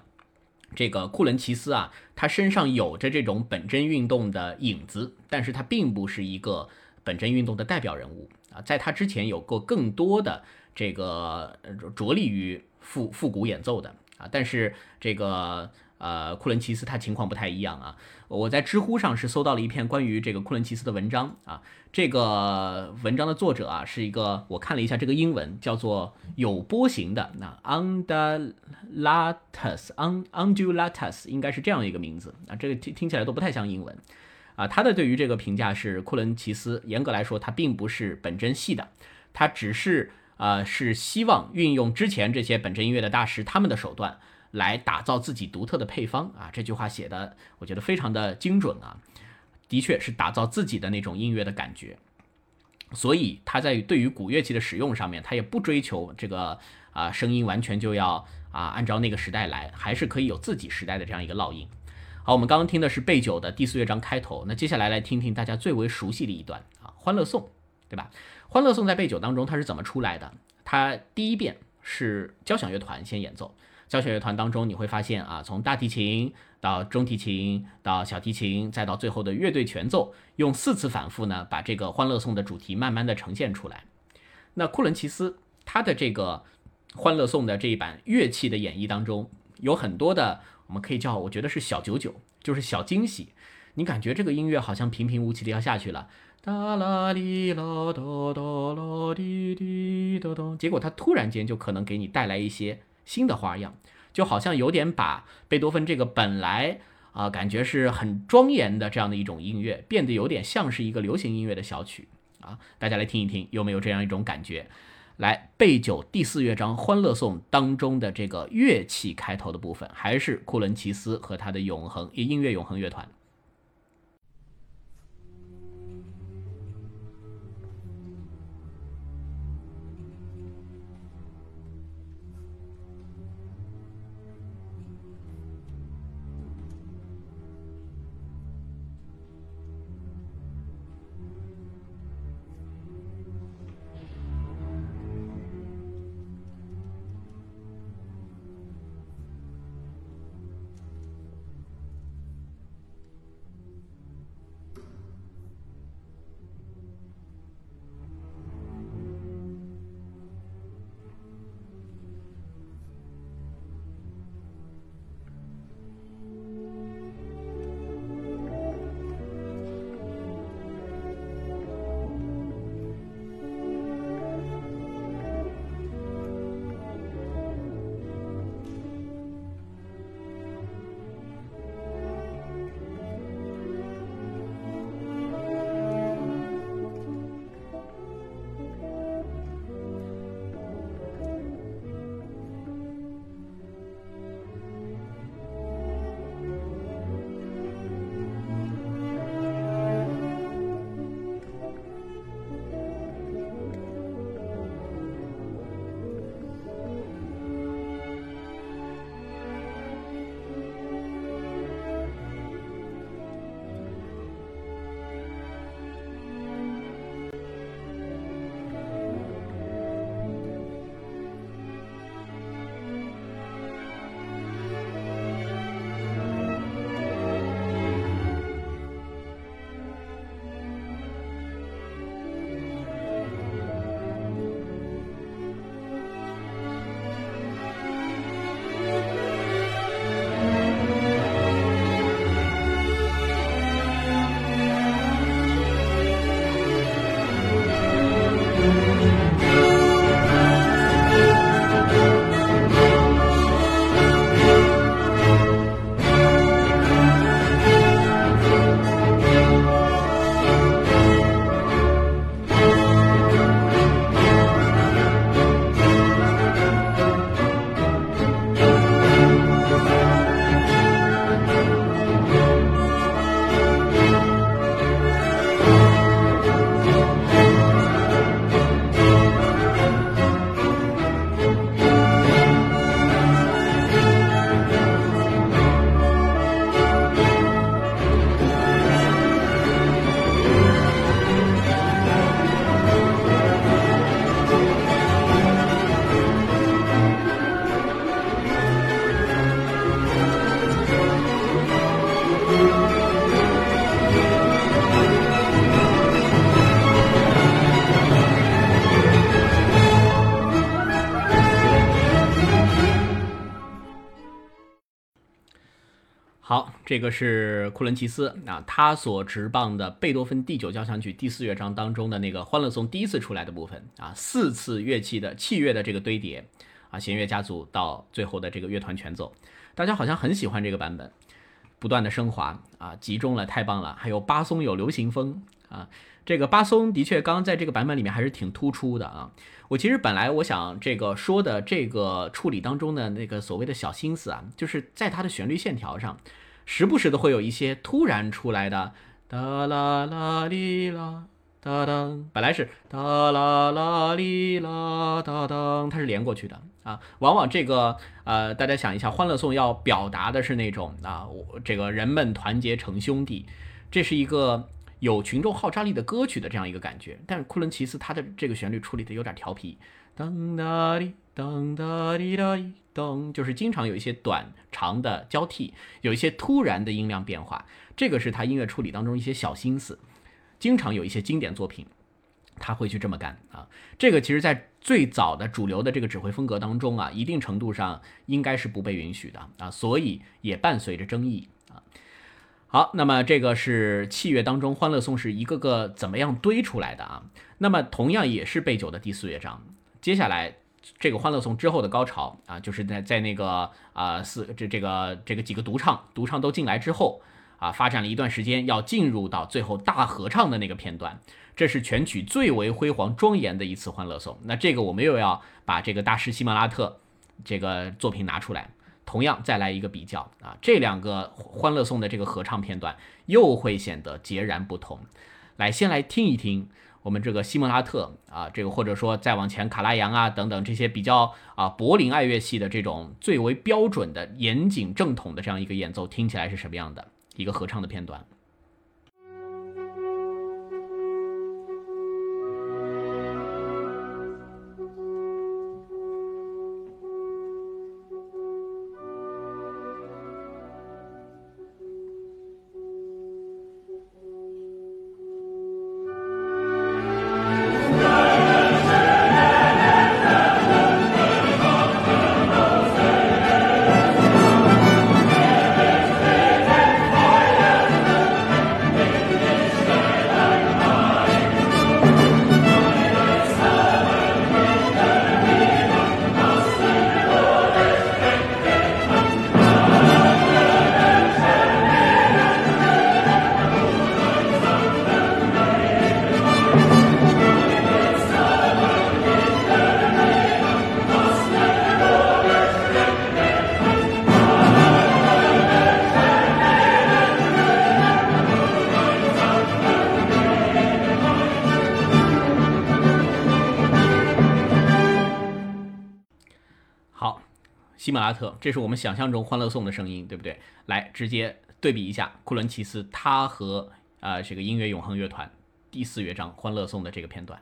这个库伦齐斯啊，他身上有着这种本真运动的影子，但是他并不是一个本真运动的代表人物啊，在他之前有过更多的这个着力于复复古演奏的啊，但是这个。呃，库伦奇斯他情况不太一样啊。我在知乎上是搜到了一篇关于这个库伦奇斯的文章啊。这个文章的作者啊是一个，我看了一下这个英文叫做有波形的那 undulatus undulatus 应该是这样一个名字啊。这个听听起来都不太像英文啊。他的对于这个评价是库伦奇斯严格来说他并不是本真系的，他只是呃是希望运用之前这些本真音乐的大师他们的手段。来打造自己独特的配方啊！这句话写的我觉得非常的精准啊，的确是打造自己的那种音乐的感觉。所以他在对于古乐器的使用上面，他也不追求这个啊声音完全就要啊按照那个时代来，还是可以有自己时代的这样一个烙印。好，我们刚刚听的是贝九的第四乐章开头，那接下来来听听大家最为熟悉的一段啊，《欢乐颂》，对吧？《欢乐颂》在贝九当中它是怎么出来的？它第一遍是交响乐团先演奏。交响乐团当中，你会发现啊，从大提琴到中提琴到小提琴，再到最后的乐队全奏，用四次反复呢，把这个《欢乐颂》的主题慢慢的呈现出来。那库伦奇斯他的这个《欢乐颂》的这一版乐器的演绎当中，有很多的，我们可以叫，我觉得是小九九，就是小惊喜。你感觉这个音乐好像平平无奇的要下去了，哒啦哩啦哆哆啦滴滴哆哆，结果它突然间就可能给你带来一些。新的花样，就好像有点把贝多芬这个本来啊感觉是很庄严的这样的一种音乐，变得有点像是一个流行音乐的小曲啊。大家来听一听，有没有这样一种感觉？来，贝九第四乐章《欢乐颂》当中的这个乐器开头的部分，还是库伦奇斯和他的永恒音乐永恒乐团。这个是库伦齐斯啊，他所执棒的贝多芬第九交响曲第四乐章当中的那个《欢乐颂》第一次出来的部分啊，四次乐器的器乐的这个堆叠啊，弦乐家族到最后的这个乐团全奏，大家好像很喜欢这个版本，不断的升华啊，集中了，太棒了。还有巴松有流行风啊，这个巴松的确刚刚在这个版本里面还是挺突出的啊。我其实本来我想这个说的这个处理当中的那个所谓的小心思啊，就是在它的旋律线条上。时不时的会有一些突然出来的哒啦啦哩啦哒当，本来是哒啦啦哩啦哒当，它是连过去的啊。往往这个呃，大家想一下，《欢乐颂》要表达的是那种啊，这个人们团结成兄弟，这是一个有群众号召力的歌曲的这样一个感觉。但是库伦齐斯他的这个旋律处理的有点调皮，当哒哩当哒哩哒哩。噔，就是经常有一些短长的交替，有一些突然的音量变化，这个是他音乐处理当中一些小心思。经常有一些经典作品，他会去这么干啊。这个其实，在最早的主流的这个指挥风格当中啊，一定程度上应该是不被允许的啊，所以也伴随着争议啊。好，那么这个是器乐当中《欢乐颂》是一个个怎么样堆出来的啊？那么同样也是贝九的第四乐章，接下来。这个《欢乐颂》之后的高潮啊，就是在在那个啊四这这个这个几个独唱独唱都进来之后啊，发展了一段时间，要进入到最后大合唱的那个片段，这是全曲最为辉煌庄严的一次《欢乐颂》。那这个我们又要把这个大师西马拉特这个作品拿出来，同样再来一个比较啊，这两个《欢乐颂》的这个合唱片段又会显得截然不同。来，先来听一听。我们这个西莫拉特啊，这个或者说再往前卡拉扬啊等等这些比较啊柏林爱乐系的这种最为标准的严谨正统的这样一个演奏，听起来是什么样的一个合唱的片段？拉特，这是我们想象中《欢乐颂》的声音，对不对？来，直接对比一下库伦齐斯，他和啊这个音乐永恒乐团第四乐章《欢乐颂》的这个片段。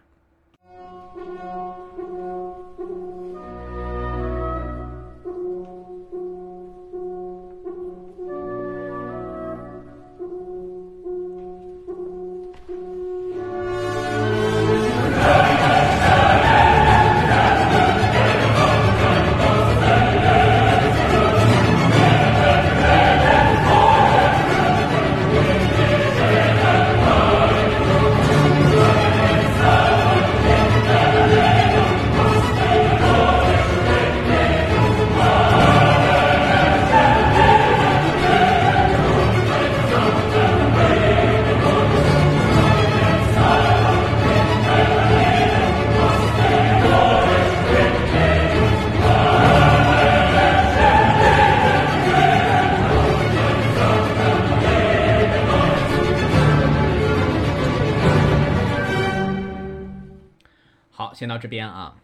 先到这边啊，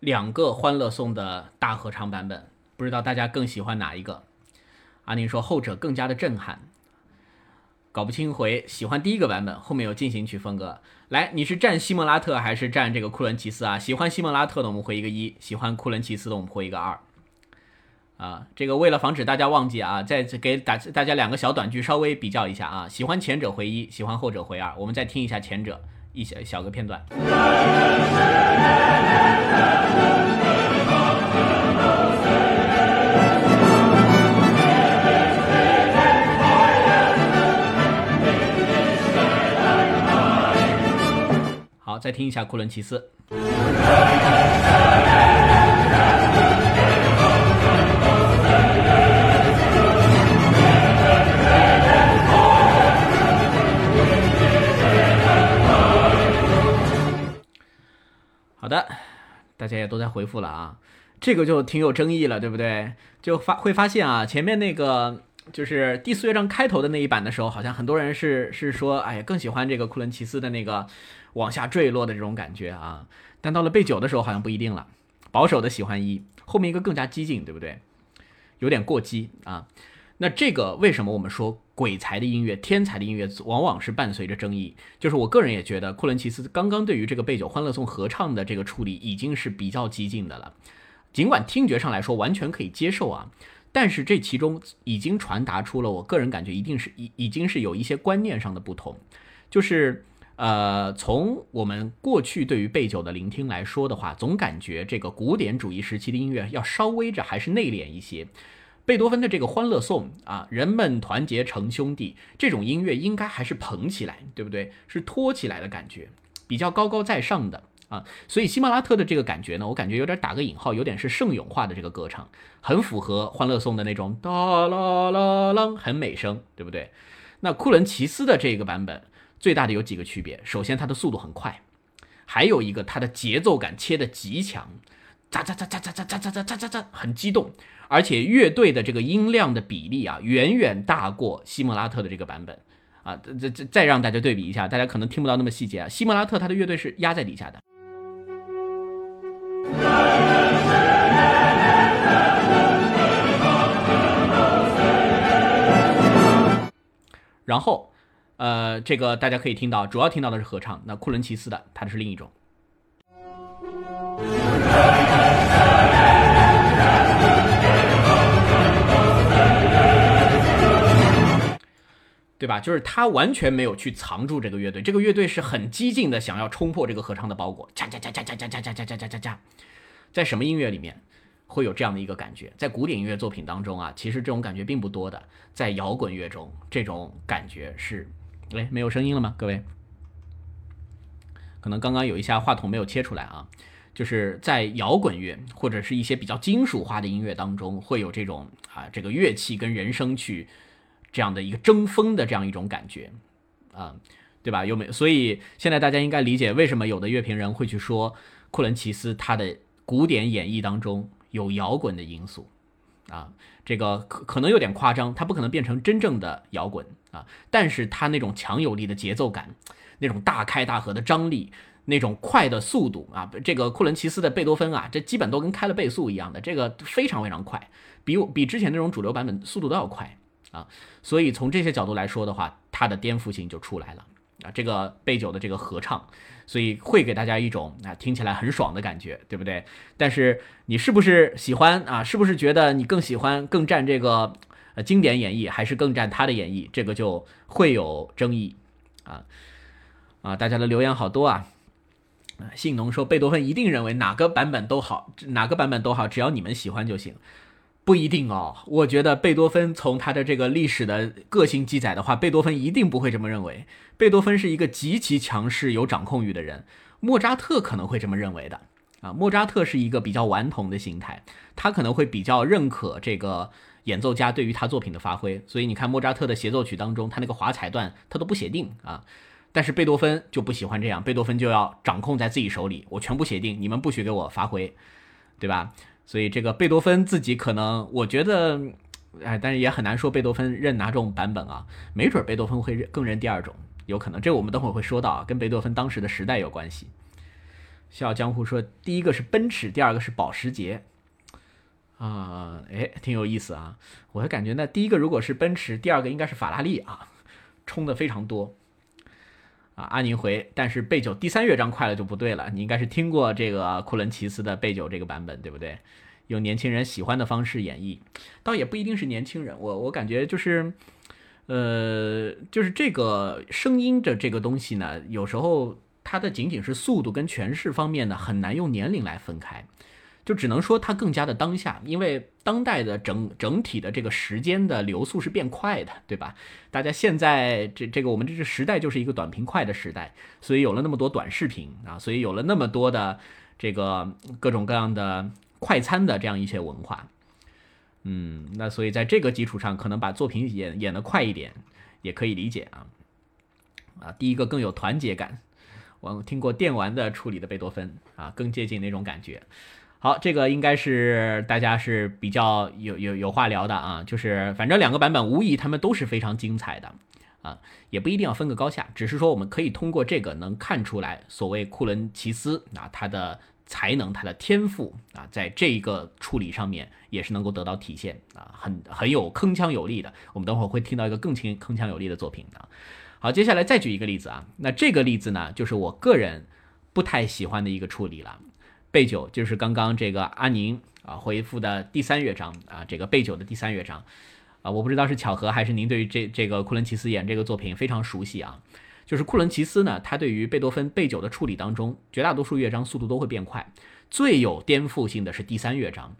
两个《欢乐颂》的大合唱版本，不知道大家更喜欢哪一个？阿宁说后者更加的震撼，搞不清回喜欢第一个版本，后面有进行曲风格。来，你是站西蒙拉特还是站这个库伦齐斯啊？喜欢西蒙拉特的我们回一个一，喜欢库伦齐斯的我们回一个二。啊，这个为了防止大家忘记啊，再给大大家两个小短句稍微比较一下啊，喜欢前者回一，喜欢后者回二。我们再听一下前者。一些小个片段。好，再听一下库伦齐斯。好的，大家也都在回复了啊，这个就挺有争议了，对不对？就发会发现啊，前面那个就是第四乐章开头的那一版的时候，好像很多人是是说，哎呀，更喜欢这个库伦奇斯的那个往下坠落的这种感觉啊。但到了贝九的时候，好像不一定了，保守的喜欢一，后面一个更加激进，对不对？有点过激啊。那这个为什么我们说鬼才的音乐、天才的音乐往往是伴随着争议？就是我个人也觉得，库伦奇斯刚刚对于这个贝九欢乐颂合唱的这个处理已经是比较激进的了。尽管听觉上来说完全可以接受啊，但是这其中已经传达出了我个人感觉一定是已已经是有一些观念上的不同。就是呃，从我们过去对于贝九的聆听来说的话，总感觉这个古典主义时期的音乐要稍微着还是内敛一些。贝多芬的这个《欢乐颂》啊，人们团结成兄弟，这种音乐应该还是捧起来，对不对？是托起来的感觉，比较高高在上的啊。所以希莫拉特的这个感觉呢，我感觉有点打个引号，有点是圣咏化的这个歌唱，很符合《欢乐颂》的那种哒啦啦啦，很美声，对不对？那库伦奇斯的这个版本最大的有几个区别，首先它的速度很快，还有一个它的节奏感切的极强，喳喳喳喳喳喳喳喳喳喳喳，很激动。而且乐队的这个音量的比例啊，远远大过希莫拉特的这个版本啊。这这再让大家对比一下，大家可能听不到那么细节啊。希莫拉特他的乐队是压在底下的，然后呃，这个大家可以听到，主要听到的是合唱。那库伦奇斯的，它的是另一种。对吧？就是他完全没有去藏住这个乐队，这个乐队是很激进的，想要冲破这个合唱的包裹，加加加加加加加加加加加加，在什么音乐里面会有这样的一个感觉？在古典音乐作品当中啊，其实这种感觉并不多的，在摇滚乐中，这种感觉是，哎，没有声音了吗？各位，可能刚刚有一下话筒没有切出来啊，就是在摇滚乐或者是一些比较金属化的音乐当中，会有这种啊，这个乐器跟人声去。这样的一个争锋的这样一种感觉，啊，对吧？有没有？所以现在大家应该理解为什么有的乐评人会去说库伦奇斯他的古典演绎当中有摇滚的因素，啊，这个可可能有点夸张，他不可能变成真正的摇滚啊，但是他那种强有力的节奏感，那种大开大合的张力，那种快的速度啊，这个库伦奇斯的贝多芬啊，这基本都跟开了倍速一样的，这个非常非常快，比我比之前那种主流版本速度都要快。啊，所以从这些角度来说的话，它的颠覆性就出来了啊。这个贝九的这个合唱，所以会给大家一种啊听起来很爽的感觉，对不对？但是你是不是喜欢啊？是不是觉得你更喜欢更占这个呃经典演绎，还是更占他的演绎？这个就会有争议啊啊！大家的留言好多啊。信农说贝多芬一定认为哪个版本都好，哪个版本都好，只要你们喜欢就行。不一定哦，我觉得贝多芬从他的这个历史的个性记载的话，贝多芬一定不会这么认为。贝多芬是一个极其强势、有掌控欲的人。莫扎特可能会这么认为的啊。莫扎特是一个比较顽童的心态，他可能会比较认可这个演奏家对于他作品的发挥。所以你看莫扎特的协奏曲当中，他那个华彩段他都不写定啊。但是贝多芬就不喜欢这样，贝多芬就要掌控在自己手里，我全部写定，你们不许给我发挥，对吧？所以这个贝多芬自己可能，我觉得，哎，但是也很难说贝多芬认哪种版本啊？没准贝多芬会认更认第二种，有可能。这我们等会儿会说到啊，跟贝多芬当时的时代有关系。笑傲江湖说，第一个是奔驰，第二个是保时捷，啊，哎，挺有意思啊。我的感觉呢，第一个如果是奔驰，第二个应该是法拉利啊，冲的非常多。啊，阿宁回，但是贝九第三乐章快了就不对了。你应该是听过这个库伦奇斯的贝九这个版本，对不对？用年轻人喜欢的方式演绎，倒也不一定是年轻人。我我感觉就是，呃，就是这个声音的这个东西呢，有时候它的仅仅是速度跟诠释方面呢，很难用年龄来分开。就只能说它更加的当下，因为当代的整整体的这个时间的流速是变快的，对吧？大家现在这这个我们这是时代就是一个短平快的时代，所以有了那么多短视频啊，所以有了那么多的这个各种各样的快餐的这样一些文化。嗯，那所以在这个基础上，可能把作品演演得快一点，也可以理解啊。啊，第一个更有团结感，我听过电玩的处理的贝多芬啊，更接近那种感觉。好，这个应该是大家是比较有有有话聊的啊，就是反正两个版本无疑他们都是非常精彩的啊，也不一定要分个高下，只是说我们可以通过这个能看出来，所谓库伦奇斯啊，他的才能、他的天赋啊，在这个处理上面也是能够得到体现啊，很很有铿锵有力的。我们等会儿会听到一个更铿铿锵有力的作品啊。好，接下来再举一个例子啊，那这个例子呢，就是我个人不太喜欢的一个处理了。贝九就是刚刚这个阿宁啊回复的第三乐章啊，这个贝九的第三乐章啊，我不知道是巧合还是您对于这这个库伦奇斯演这个作品非常熟悉啊。就是库伦奇斯呢，他对于贝多芬贝九的处理当中，绝大多数乐章速度都会变快，最有颠覆性的是第三乐章。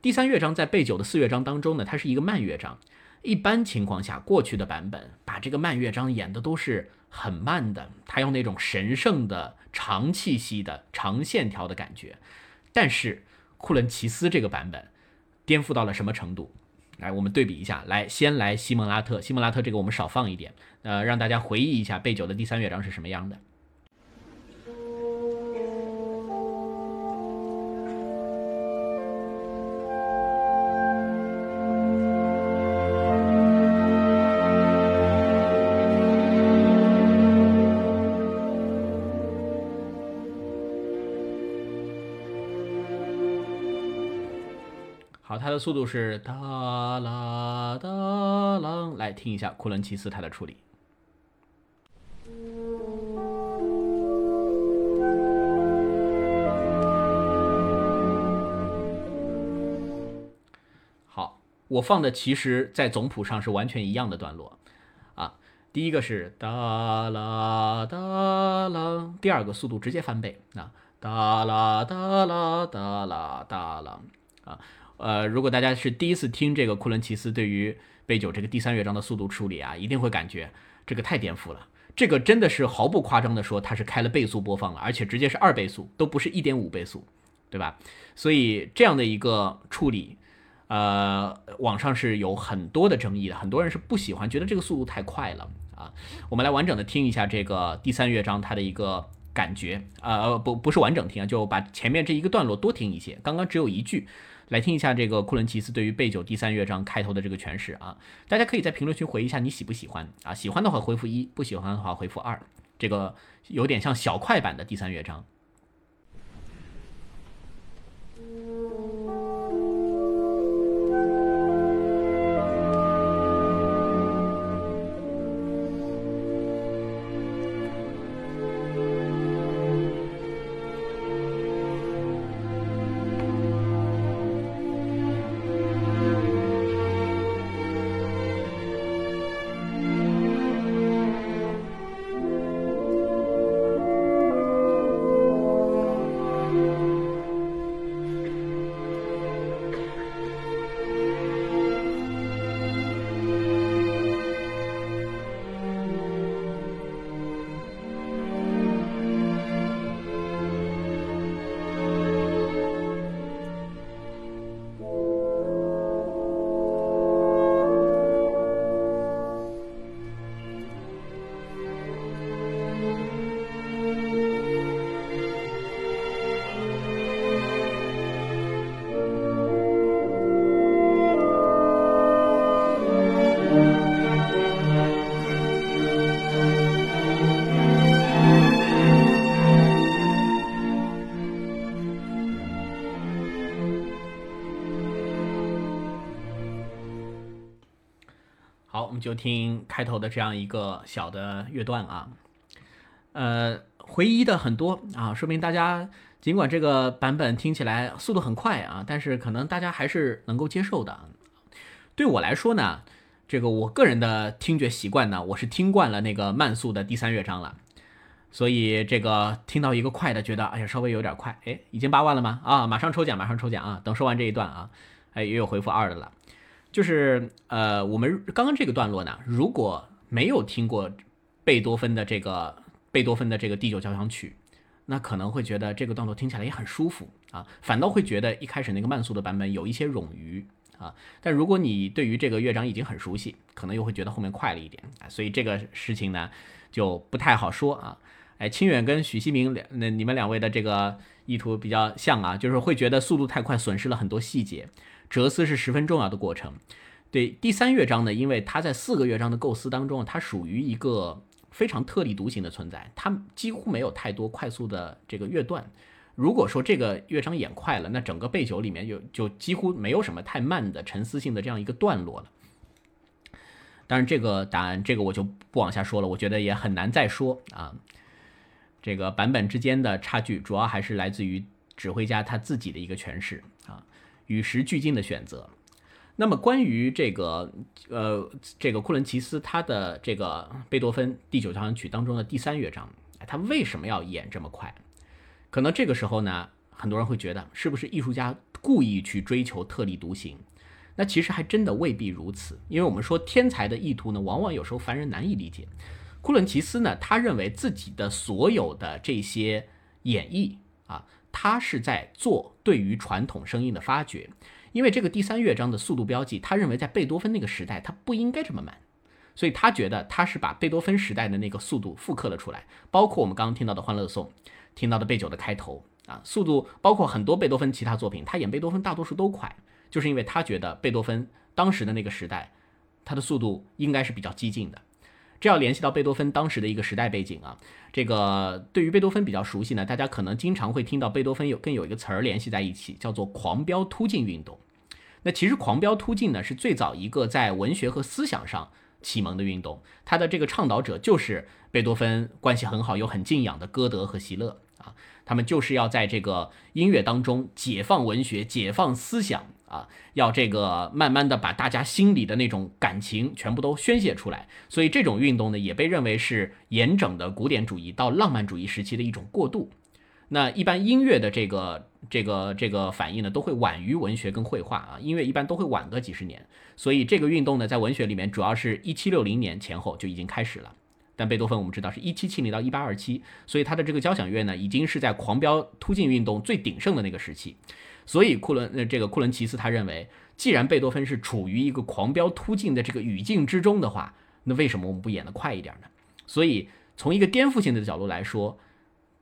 第三乐章在贝九的四乐章当中呢，它是一个慢乐章。一般情况下，过去的版本把这个慢乐章演的都是很慢的，他用那种神圣的长气息的长线条的感觉。但是库伦奇斯这个版本颠覆到了什么程度？来，我们对比一下。来，先来西蒙拉特，西蒙拉特这个我们少放一点，呃，让大家回忆一下贝九的第三乐章是什么样的。的速度是哒啦哒啦，来听一下库伦奇斯他的处理。好，我放的其实，在总谱上是完全一样的段落啊。第一个是哒啦哒啦，第二个速度直接翻倍啊，哒啦哒啦哒啦哒啦啊。呃，如果大家是第一次听这个库伦奇斯对于贝九这个第三乐章的速度处理啊，一定会感觉这个太颠覆了。这个真的是毫不夸张的说，它是开了倍速播放了，而且直接是二倍速，都不是一点五倍速，对吧？所以这样的一个处理，呃，网上是有很多的争议的，很多人是不喜欢，觉得这个速度太快了啊。我们来完整的听一下这个第三乐章它的一个感觉，呃，不，不是完整听啊，就把前面这一个段落多听一些，刚刚只有一句。来听一下这个库伦奇斯对于贝九第三乐章开头的这个诠释啊，大家可以在评论区回一下你喜不喜欢。啊，喜欢的话回复一，不喜欢的话回复二，这个有点像小快版的第三乐章。我们就听开头的这样一个小的乐段啊，呃，回忆的很多啊，说明大家尽管这个版本听起来速度很快啊，但是可能大家还是能够接受的。对我来说呢，这个我个人的听觉习惯呢，我是听惯了那个慢速的第三乐章了，所以这个听到一个快的，觉得哎呀稍微有点快，哎，已经八万了吗？啊，马上抽奖，马上抽奖啊！等说完这一段啊，哎，也有回复二的了。就是呃，我们刚刚这个段落呢，如果没有听过贝多芬的这个贝多芬的这个第九交响曲，那可能会觉得这个段落听起来也很舒服啊，反倒会觉得一开始那个慢速的版本有一些冗余啊。但如果你对于这个乐章已经很熟悉，可能又会觉得后面快了一点啊。所以这个事情呢，就不太好说啊。哎，清远跟许锡明两那你们两位的这个意图比较像啊，就是会觉得速度太快，损失了很多细节。哲思是十分重要的过程。对第三乐章呢，因为它在四个乐章的构思当中，它属于一个非常特立独行的存在，它几乎没有太多快速的这个乐段。如果说这个乐章演快了，那整个背九里面就就几乎没有什么太慢的沉思性的这样一个段落了。当然，这个答案这个我就不往下说了，我觉得也很难再说啊。这个版本之间的差距，主要还是来自于指挥家他自己的一个诠释。与时俱进的选择。那么，关于这个，呃，这个库伦齐斯他的这个贝多芬第九交响曲当中的第三乐章，他为什么要演这么快？可能这个时候呢，很多人会觉得，是不是艺术家故意去追求特立独行？那其实还真的未必如此。因为我们说天才的意图呢，往往有时候凡人难以理解。库伦齐斯呢，他认为自己的所有的这些演绎啊。他是在做对于传统声音的发掘，因为这个第三乐章的速度标记，他认为在贝多芬那个时代，他不应该这么慢，所以他觉得他是把贝多芬时代的那个速度复刻了出来，包括我们刚刚听到的《欢乐颂》，听到的贝九的开头啊，速度包括很多贝多芬其他作品，他演贝多芬大多数都快，就是因为他觉得贝多芬当时的那个时代，他的速度应该是比较激进的。这要联系到贝多芬当时的一个时代背景啊，这个对于贝多芬比较熟悉呢，大家可能经常会听到贝多芬有跟有一个词儿联系在一起，叫做狂飙突进运动。那其实狂飙突进呢，是最早一个在文学和思想上启蒙的运动，它的这个倡导者就是贝多芬关系很好又很敬仰的歌德和席勒啊，他们就是要在这个音乐当中解放文学、解放思想。啊，要这个慢慢的把大家心里的那种感情全部都宣泄出来，所以这种运动呢，也被认为是严整的古典主义到浪漫主义时期的一种过渡。那一般音乐的这个这个这个反应呢，都会晚于文学跟绘画啊，音乐一般都会晚个几十年。所以这个运动呢，在文学里面主要是一七六零年前后就已经开始了。但贝多芬我们知道是一七七零到一八二七，所以他的这个交响乐呢，已经是在狂飙突进运动最鼎盛的那个时期。所以库伦呃，这个库伦齐斯他认为，既然贝多芬是处于一个狂飙突进的这个语境之中的话，那为什么我们不演得快一点呢？所以从一个颠覆性的角度来说，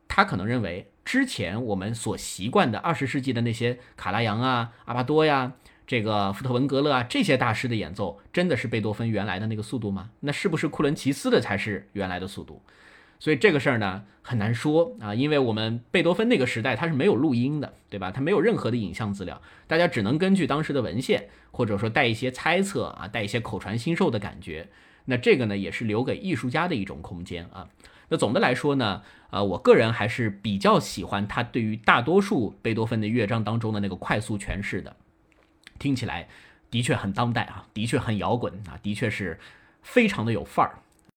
他可能认为之前我们所习惯的二十世纪的那些卡拉扬啊、阿巴多呀、这个福特文格勒啊这些大师的演奏，真的是贝多芬原来的那个速度吗？那是不是库伦齐斯的才是原来的速度？所以这个事儿呢很难说啊，因为我们贝多芬那个时代他是没有录音的，对吧？他没有任何的影像资料，大家只能根据当时的文献，或者说带一些猜测啊，带一些口传心授的感觉。那这个呢也是留给艺术家的一种空间啊。那总的来说呢，呃，我个人还是比较喜欢他对于大多数贝多芬的乐章当中的那个快速诠释的，听起来的确很当代啊，的确很摇滚啊，的确是非常的有范儿。